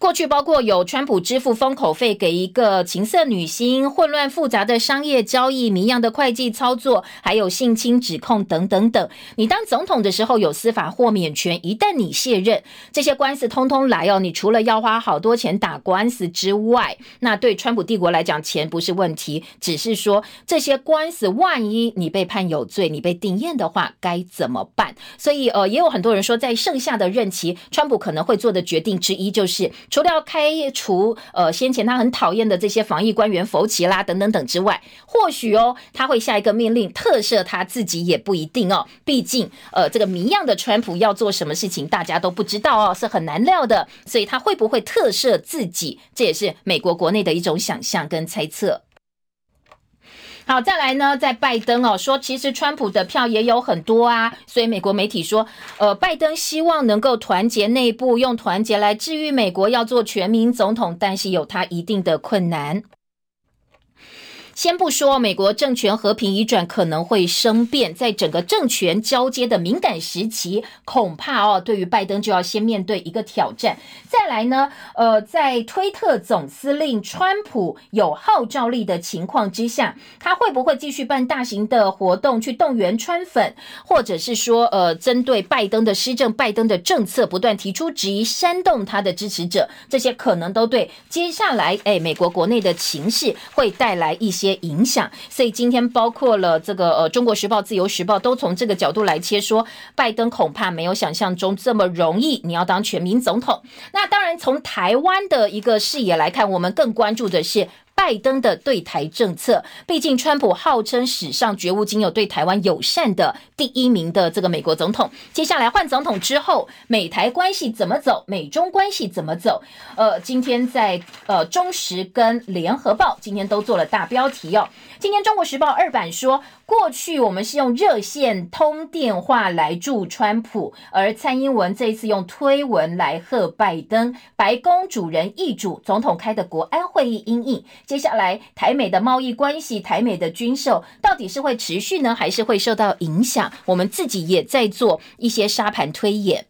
过去包括有川普支付封口费给一个情色女星，混乱复杂的商业交易，谜样的会计操作，还有性侵指控等等等。你当总统的时候有司法豁免权，一旦你卸任，这些官司通通来哦。你除了要花好多钱打官司之外，那对川普帝国来讲，钱不是问题，只是说这些官司万一你被判有罪，你被定验的话该怎么办？所以呃，也有很多人说，在剩下的任期，川普可能会做的决定之一就是。除了要开除呃先前他很讨厌的这些防疫官员否奇啦等等等之外，或许哦他会下一个命令特赦他自己也不一定哦。毕竟呃这个谜样的川普要做什么事情大家都不知道哦，是很难料的。所以他会不会特赦自己，这也是美国国内的一种想象跟猜测。好，再来呢，在拜登哦说，其实川普的票也有很多啊，所以美国媒体说，呃，拜登希望能够团结内部，用团结来治愈美国，要做全民总统，但是有他一定的困难。先不说美国政权和平移转可能会生变，在整个政权交接的敏感时期，恐怕哦，对于拜登就要先面对一个挑战。再来呢，呃，在推特总司令川普有号召力的情况之下，他会不会继续办大型的活动去动员川粉，或者是说，呃，针对拜登的施政、拜登的政策不断提出质疑，煽动他的支持者，这些可能都对接下来哎美国国内的情势会带来一些。影响，所以今天包括了这个呃，《中国时报》《自由时报》都从这个角度来切，说拜登恐怕没有想象中这么容易，你要当全民总统。那当然，从台湾的一个视野来看，我们更关注的是。拜登的对台政策，毕竟川普号称史上绝无仅有对台湾友善的第一名的这个美国总统。接下来换总统之后，美台关系怎么走？美中关系怎么走？呃，今天在呃中时跟联合报今天都做了大标题哦。今天中国时报二版说。过去我们是用热线通电话来助川普，而蔡英文这一次用推文来贺拜登。白宫主人易主，总统开的国安会议阴影。接下来台美的贸易关系、台美的军售，到底是会持续呢，还是会受到影响？我们自己也在做一些沙盘推演。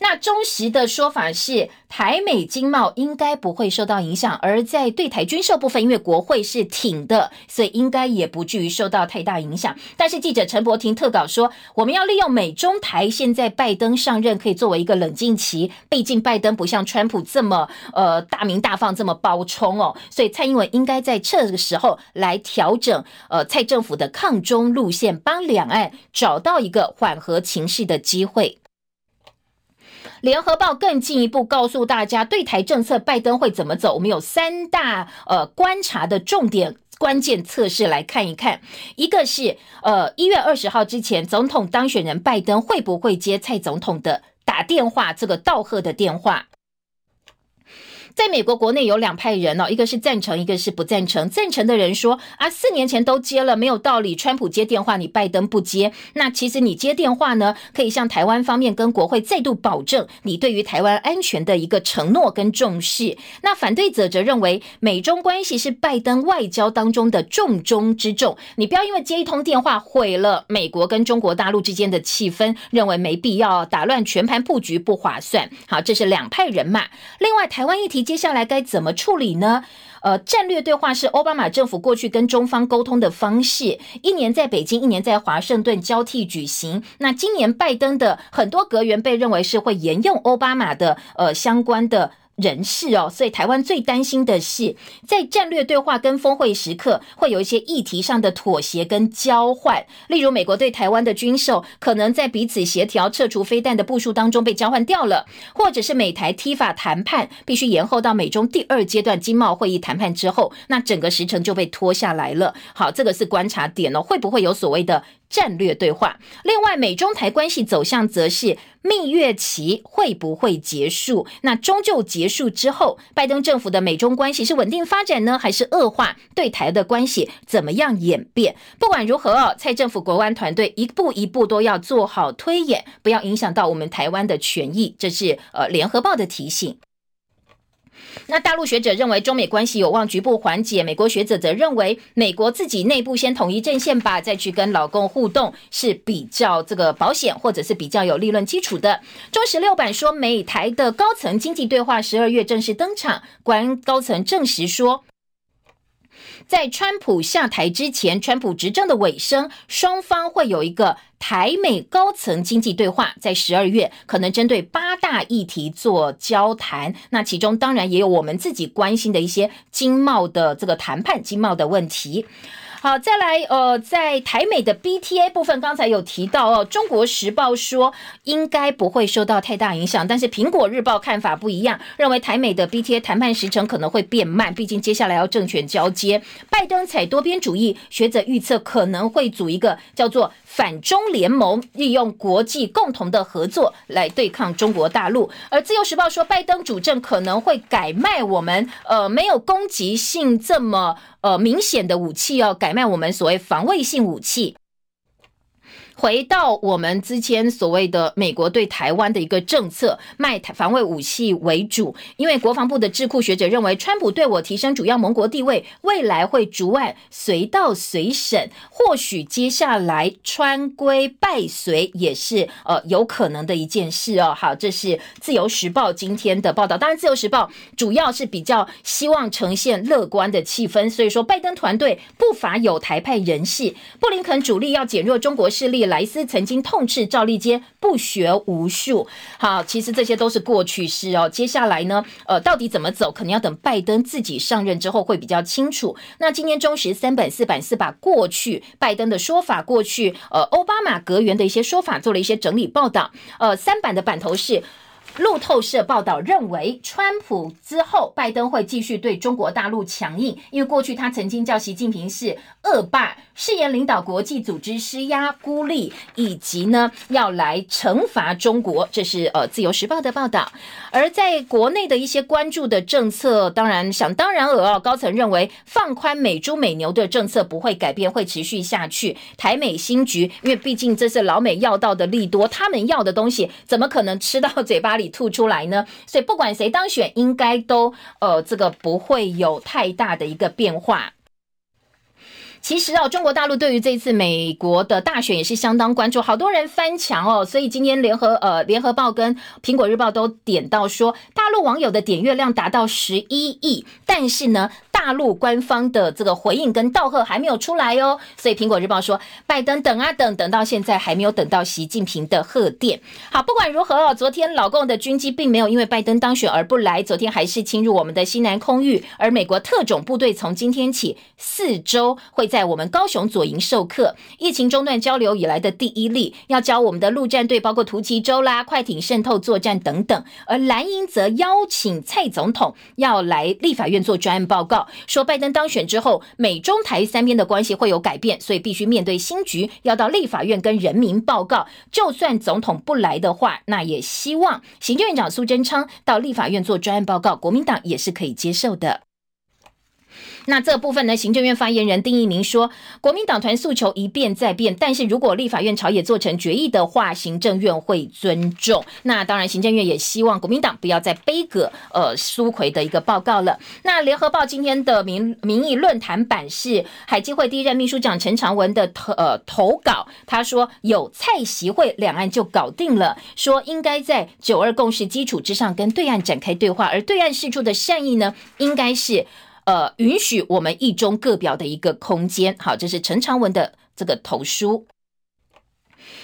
那中时的说法是，台美经贸应该不会受到影响，而在对台军售部分，因为国会是挺的，所以应该也不至于受到太大影响。但是记者陈柏廷特稿说，我们要利用美中台现在拜登上任可以作为一个冷静期，毕竟拜登不像川普这么呃大名大放，这么包冲哦，所以蔡英文应该在这个时候来调整呃蔡政府的抗中路线，帮两岸找到一个缓和情势的机会。联合报更进一步告诉大家，对台政策拜登会怎么走？我们有三大呃观察的重点关键测试来看一看。一个是呃一月二十号之前，总统当选人拜登会不会接蔡总统的打电话这个道贺的电话？在美国国内有两派人哦，一个是赞成，一个是不赞成。赞成的人说啊，四年前都接了，没有道理。川普接电话，你拜登不接。那其实你接电话呢，可以向台湾方面跟国会再度保证你对于台湾安全的一个承诺跟重视。那反对者则认为，美中关系是拜登外交当中的重中之重，你不要因为接一通电话毁了美国跟中国大陆之间的气氛，认为没必要打乱全盘布局不划算。好，这是两派人嘛。另外，台湾议题。接下来该怎么处理呢？呃，战略对话是奥巴马政府过去跟中方沟通的方式，一年在北京，一年在华盛顿交替举行。那今年拜登的很多阁员被认为是会沿用奥巴马的呃相关的。人事哦，所以台湾最担心的是，在战略对话跟峰会时刻，会有一些议题上的妥协跟交换。例如，美国对台湾的军售，可能在彼此协调撤除飞弹的部署当中被交换掉了，或者是美台 T 法谈判必须延后到美中第二阶段经贸会议谈判之后，那整个时程就被拖下来了。好，这个是观察点哦，会不会有所谓的？战略对话。另外，美中台关系走向则是蜜月期会不会结束？那终究结束之后，拜登政府的美中关系是稳定发展呢，还是恶化？对台的关系怎么样演变？不管如何哦，蔡政府国安团队一步一步都要做好推演，不要影响到我们台湾的权益。这是呃联合报的提醒。那大陆学者认为中美关系有望局部缓解，美国学者则认为美国自己内部先统一阵线吧，再去跟老共互动是比较这个保险，或者是比较有利润基础的。中时六版说，美台的高层经济对话十二月正式登场，官高层证实说。在川普下台之前，川普执政的尾声，双方会有一个台美高层经济对话，在十二月可能针对八大议题做交谈。那其中当然也有我们自己关心的一些经贸的这个谈判、经贸的问题。好，再来，呃，在台美的 BTA 部分，刚才有提到哦，《中国时报》说应该不会受到太大影响，但是《苹果日报》看法不一样，认为台美的 BTA 谈判时程可能会变慢，毕竟接下来要政权交接。拜登采多边主义，学者预测可能会组一个叫做。反中联盟利用国际共同的合作来对抗中国大陆，而自由时报说，拜登主政可能会改卖我们呃没有攻击性这么呃明显的武器要，改卖我们所谓防卫性武器。回到我们之前所谓的美国对台湾的一个政策，卖台防卫武器为主。因为国防部的智库学者认为，川普对我提升主要盟国地位，未来会逐案随到随审，或许接下来川规败随也是呃有可能的一件事哦。好，这是自由时报今天的报道。当然，自由时报主要是比较希望呈现乐观的气氛，所以说拜登团队不乏有台派人士，布林肯主力要减弱中国势力。莱斯曾经痛斥赵立坚不学无术，好，其实这些都是过去式哦。接下来呢，呃，到底怎么走，可能要等拜登自己上任之后会比较清楚。那今天中时三本四版是把过去拜登的说法，过去呃奥巴马阁员的一些说法做了一些整理报道。呃，三版的版头是。路透社报道认为，川普之后，拜登会继续对中国大陆强硬，因为过去他曾经叫习近平是恶霸，誓言领导国际组织施压孤立，以及呢要来惩罚中国。这是呃自由时报的报道。而在国内的一些关注的政策，当然想当然尔哦，高层认为放宽美猪美牛的政策不会改变，会持续下去。台美新局，因为毕竟这是老美要到的利多，他们要的东西怎么可能吃到嘴巴里？吐出来呢，所以不管谁当选，应该都呃这个不会有太大的一个变化。其实哦，中国大陆对于这次美国的大选也是相当关注，好多人翻墙哦。所以今天联合呃联合报跟苹果日报都点到说，大陆网友的点阅量达到十一亿，但是呢。大陆官方的这个回应跟道贺还没有出来哦，所以苹果日报说，拜登等啊等，等到现在还没有等到习近平的贺电。好，不管如何哦，昨天老共的军机并没有因为拜登当选而不来，昨天还是侵入我们的西南空域，而美国特种部队从今天起四周会在我们高雄左营授课，疫情中断交流以来的第一例，要教我们的陆战队，包括突击舟啦、快艇渗透作战等等。而蓝营则邀请蔡总统要来立法院做专案报告。说拜登当选之后，美中台三边的关系会有改变，所以必须面对新局，要到立法院跟人民报告。就算总统不来的话，那也希望行政院长苏贞昌到立法院做专案报告，国民党也是可以接受的。那这部分呢？行政院发言人丁一鸣说，国民党团诉求一变再变，但是如果立法院朝野做成决议的话，行政院会尊重。那当然，行政院也希望国民党不要再背个呃苏奎的一个报告了。那联合报今天的民民意论坛版是海基会第一任秘书长陈长文的投呃投稿，他说有蔡席会两岸就搞定了，说应该在九二共识基础之上跟对岸展开对话，而对岸示出的善意呢，应该是。呃，允许我们一中各表的一个空间。好，这是陈长文的这个投书。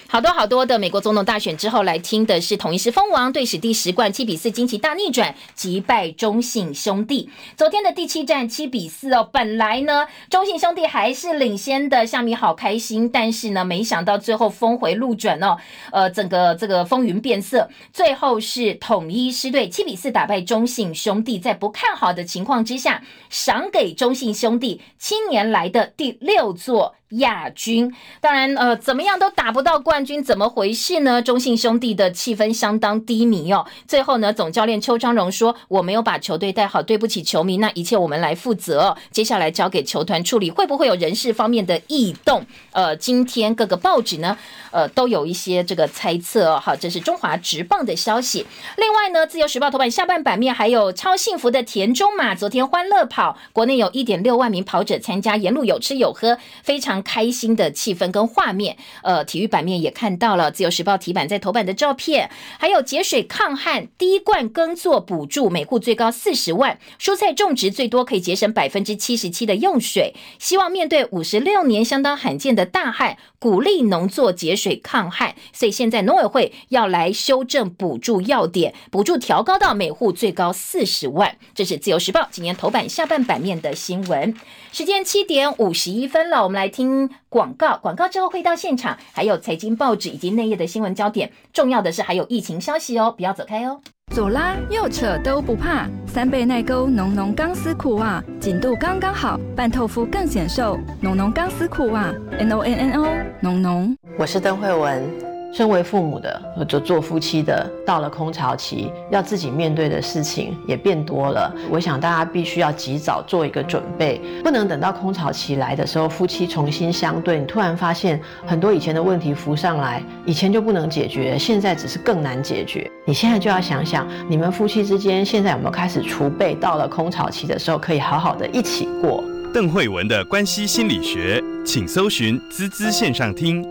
好多好多的美国总统大选之后，来听的是统一狮蜂王对史第十冠七比四惊奇大逆转，击败中信兄弟。昨天的第七战七比四哦，本来呢中信兄弟还是领先的，夏米好开心，但是呢没想到最后峰回路转哦，呃整个这个风云变色，最后是统一师队七比四打败中信兄弟，在不看好的情况之下，赏给中信兄弟七年来的第六座。亚军，当然，呃，怎么样都打不到冠军，怎么回事呢？中信兄弟的气氛相当低迷哦。最后呢，总教练邱昌荣说：“我没有把球队带好，对不起球迷，那一切我们来负责。接下来交给球团处理，会不会有人事方面的异动？呃，今天各个报纸呢，呃，都有一些这个猜测哦。好，这是中华职棒的消息。另外呢，自由时报头版下半版面还有超幸福的田中马，昨天欢乐跑，国内有一点六万名跑者参加，沿路有吃有喝，非常。开心的气氛跟画面，呃，体育版面也看到了《自由时报》题版在头版的照片，还有节水抗旱滴灌耕作补助，每户最高四十万，蔬菜种植最多可以节省百分之七十七的用水。希望面对五十六年相当罕见的大旱，鼓励农作节水抗旱。所以现在农委会要来修正补助要点，补助调高到每户最高四十万。这是《自由时报》今年头版下半版面的新闻。时间七点五十一分了，我们来听广告。广告之后会到现场，还有财经报纸以及内页的新闻焦点。重要的是还有疫情消息哦，不要走开哦。左拉右扯都不怕，三倍耐勾浓浓钢丝裤袜，紧度刚刚好，半透肤更显瘦。浓浓钢丝裤袜，N O N N O，浓浓。我是邓慧文。身为父母的，或者做夫妻的，到了空巢期，要自己面对的事情也变多了。我想大家必须要及早做一个准备，不能等到空巢期来的时候，夫妻重新相对，你突然发现很多以前的问题浮上来，以前就不能解决，现在只是更难解决。你现在就要想想，你们夫妻之间现在有没有开始储备，到了空巢期的时候，可以好好的一起过。邓慧文的关系心理学，请搜寻滋滋线上听。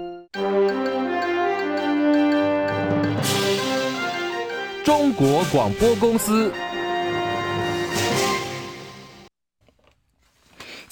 中国广播公司。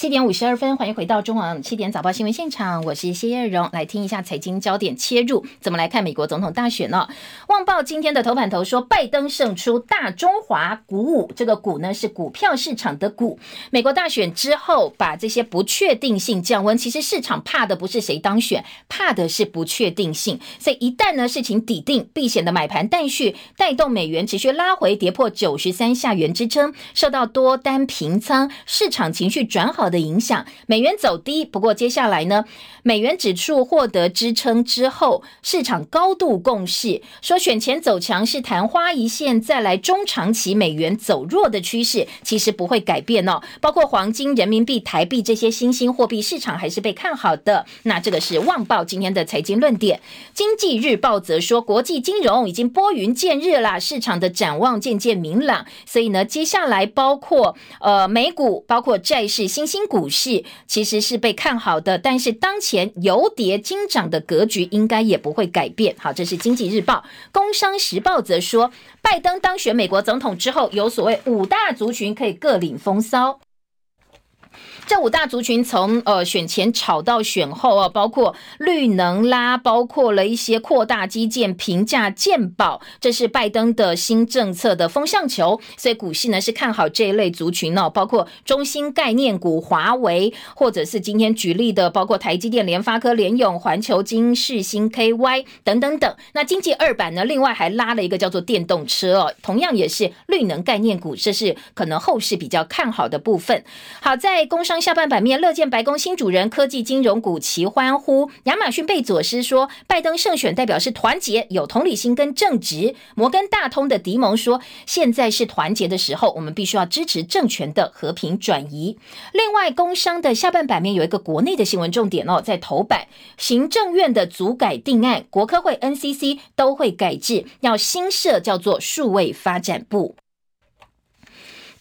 七点五十二分，欢迎回到中网七点早报新闻现场，我是谢艳荣，来听一下财经焦点切入，怎么来看美国总统大选呢？旺报今天的头版头说，拜登胜出，大中华鼓舞，这个股呢是股票市场的股。美国大选之后，把这些不确定性降温，其实市场怕的不是谁当选，怕的是不确定性。所以一旦呢事情底定，避险的买盘淡续，带动美元持续拉回，跌破九十三下元支撑，受到多单平仓，市场情绪转好。的影响，美元走低。不过接下来呢，美元指数获得支撑之后，市场高度共识，说选前走强是昙花一现，再来中长期美元走弱的趋势其实不会改变哦。包括黄金、人民币、台币这些新兴货币市场还是被看好的。那这个是《旺报》今天的财经论点，《经济日报》则说，国际金融已经拨云见日啦，市场的展望渐渐明朗。所以呢，接下来包括呃美股、包括债市、新兴。股市其实是被看好的，但是当前油跌金涨的格局应该也不会改变。好，这是经济日报，工商时报则说，拜登当选美国总统之后，有所谓五大族群可以各领风骚。这五大族群从呃选前炒到选后啊，包括绿能啦，包括了一些扩大基建、平价健保，这是拜登的新政策的风向球。所以股市呢是看好这一类族群哦，包括中芯概念股、华为，或者是今天举例的，包括台积电、联发科、联永、环球金、世新、KY 等等等。那经济二版呢，另外还拉了一个叫做电动车哦，同样也是绿能概念股，这是可能后市比较看好的部分。好在公工商。下半版面，乐见白宫新主人，科技金融股齐欢呼。亚马逊贝佐斯说，拜登胜选代表是团结、有同理心跟正直。摩根大通的迪蒙说，现在是团结的时候，我们必须要支持政权的和平转移。另外，工商的下半版面有一个国内的新闻重点哦，在头版，行政院的组改定案，国科会、NCC 都会改制，要新设叫做数位发展部。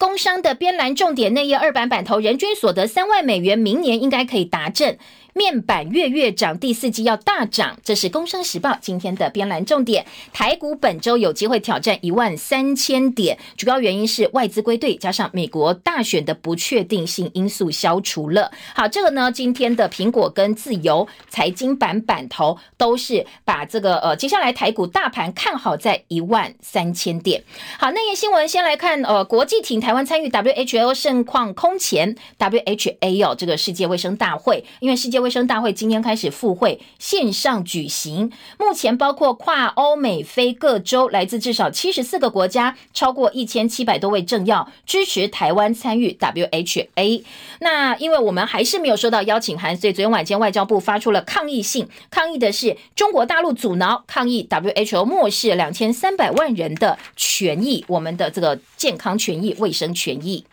工商的边栏重点内页二版版头，人均所得三万美元，明年应该可以达阵。面板月月涨，第四季要大涨，这是《工商时报》今天的编栏重点。台股本周有机会挑战一万三千点，主要原因是外资归队，加上美国大选的不确定性因素消除了。好，这个呢，今天的苹果跟自由财经版版头都是把这个呃，接下来台股大盘看好在一万三千点。好，内页新闻先来看，呃，国际艇台湾参与 WHO 盛况空前，WHA 哦，这个世界卫生大会，因为世界卫生大会今天开始复会，线上举行。目前包括跨欧美非各州，来自至少七十四个国家，超过一千七百多位政要支持台湾参与 WHA。那因为我们还是没有收到邀请函，所以昨天晚间外交部发出了抗议信，抗议的是中国大陆阻挠，抗议 WHO 漠视两千三百万人的权益，我们的这个健康权益、卫生权益。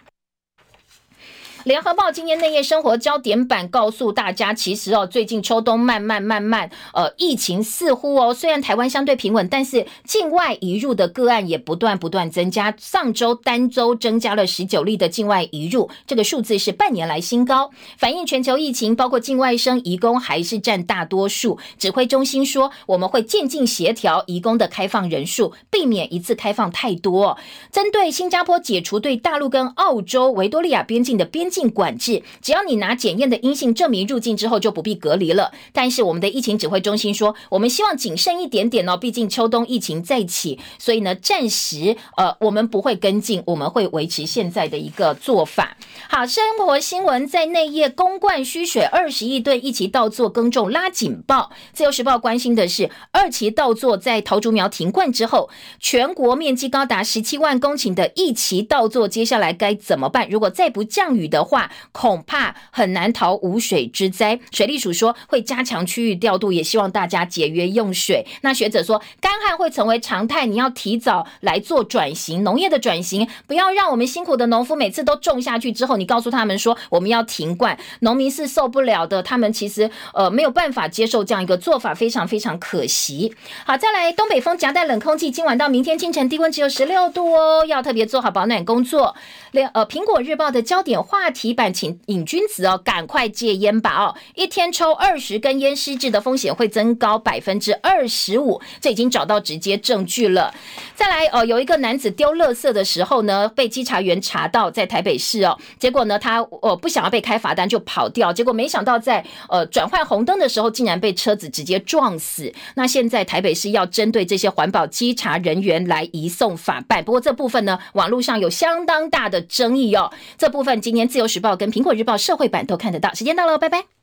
联合报今天内页生活焦点版告诉大家，其实哦，最近秋冬慢慢慢慢，呃，疫情似乎哦，虽然台湾相对平稳，但是境外移入的个案也不断不断增加。上周单周增加了十九例的境外移入，这个数字是半年来新高，反映全球疫情，包括境外生移工还是占大多数。指挥中心说，我们会渐进协调移工的开放人数，避免一次开放太多。针对新加坡解除对大陆跟澳洲维多利亚边境的边境。性管制，只要你拿检验的阴性证明入境之后就不必隔离了。但是我们的疫情指挥中心说，我们希望谨慎一点点哦，毕竟秋冬疫情再起，所以呢，暂时呃，我们不会跟进，我们会维持现在的一个做法。好，生活新闻在内页，公灌虚水二十亿吨，一期稻作耕种拉警报。自由时报关心的是，二期稻作在桃竹苗停灌之后，全国面积高达十七万公顷的一期稻作，接下来该怎么办？如果再不降雨的的话恐怕很难逃无水之灾。水利署说会加强区域调度，也希望大家节约用水。那学者说干旱会成为常态，你要提早来做转型，农业的转型，不要让我们辛苦的农夫每次都种下去之后，你告诉他们说我们要停灌，农民是受不了的。他们其实呃没有办法接受这样一个做法，非常非常可惜。好，再来东北风夹带冷空气，今晚到明天清晨低温只有十六度哦，要特别做好保暖工作。连呃苹果日报的焦点话题。提版，请瘾君子哦，赶快戒烟吧哦！一天抽二十根烟，失智的风险会增高百分之二十五，这已经找到直接证据了。再来，呃，有一个男子丢垃圾的时候呢，被稽查员查到在台北市哦，结果呢，他呃不想要被开罚单就跑掉，结果没想到在呃转换红灯的时候，竟然被车子直接撞死。那现在台北市要针对这些环保稽查人员来移送法办，不过这部分呢，网络上有相当大的争议哦。这部分今年自由。时报跟苹果日报社会版都看得到，时间到了，拜拜。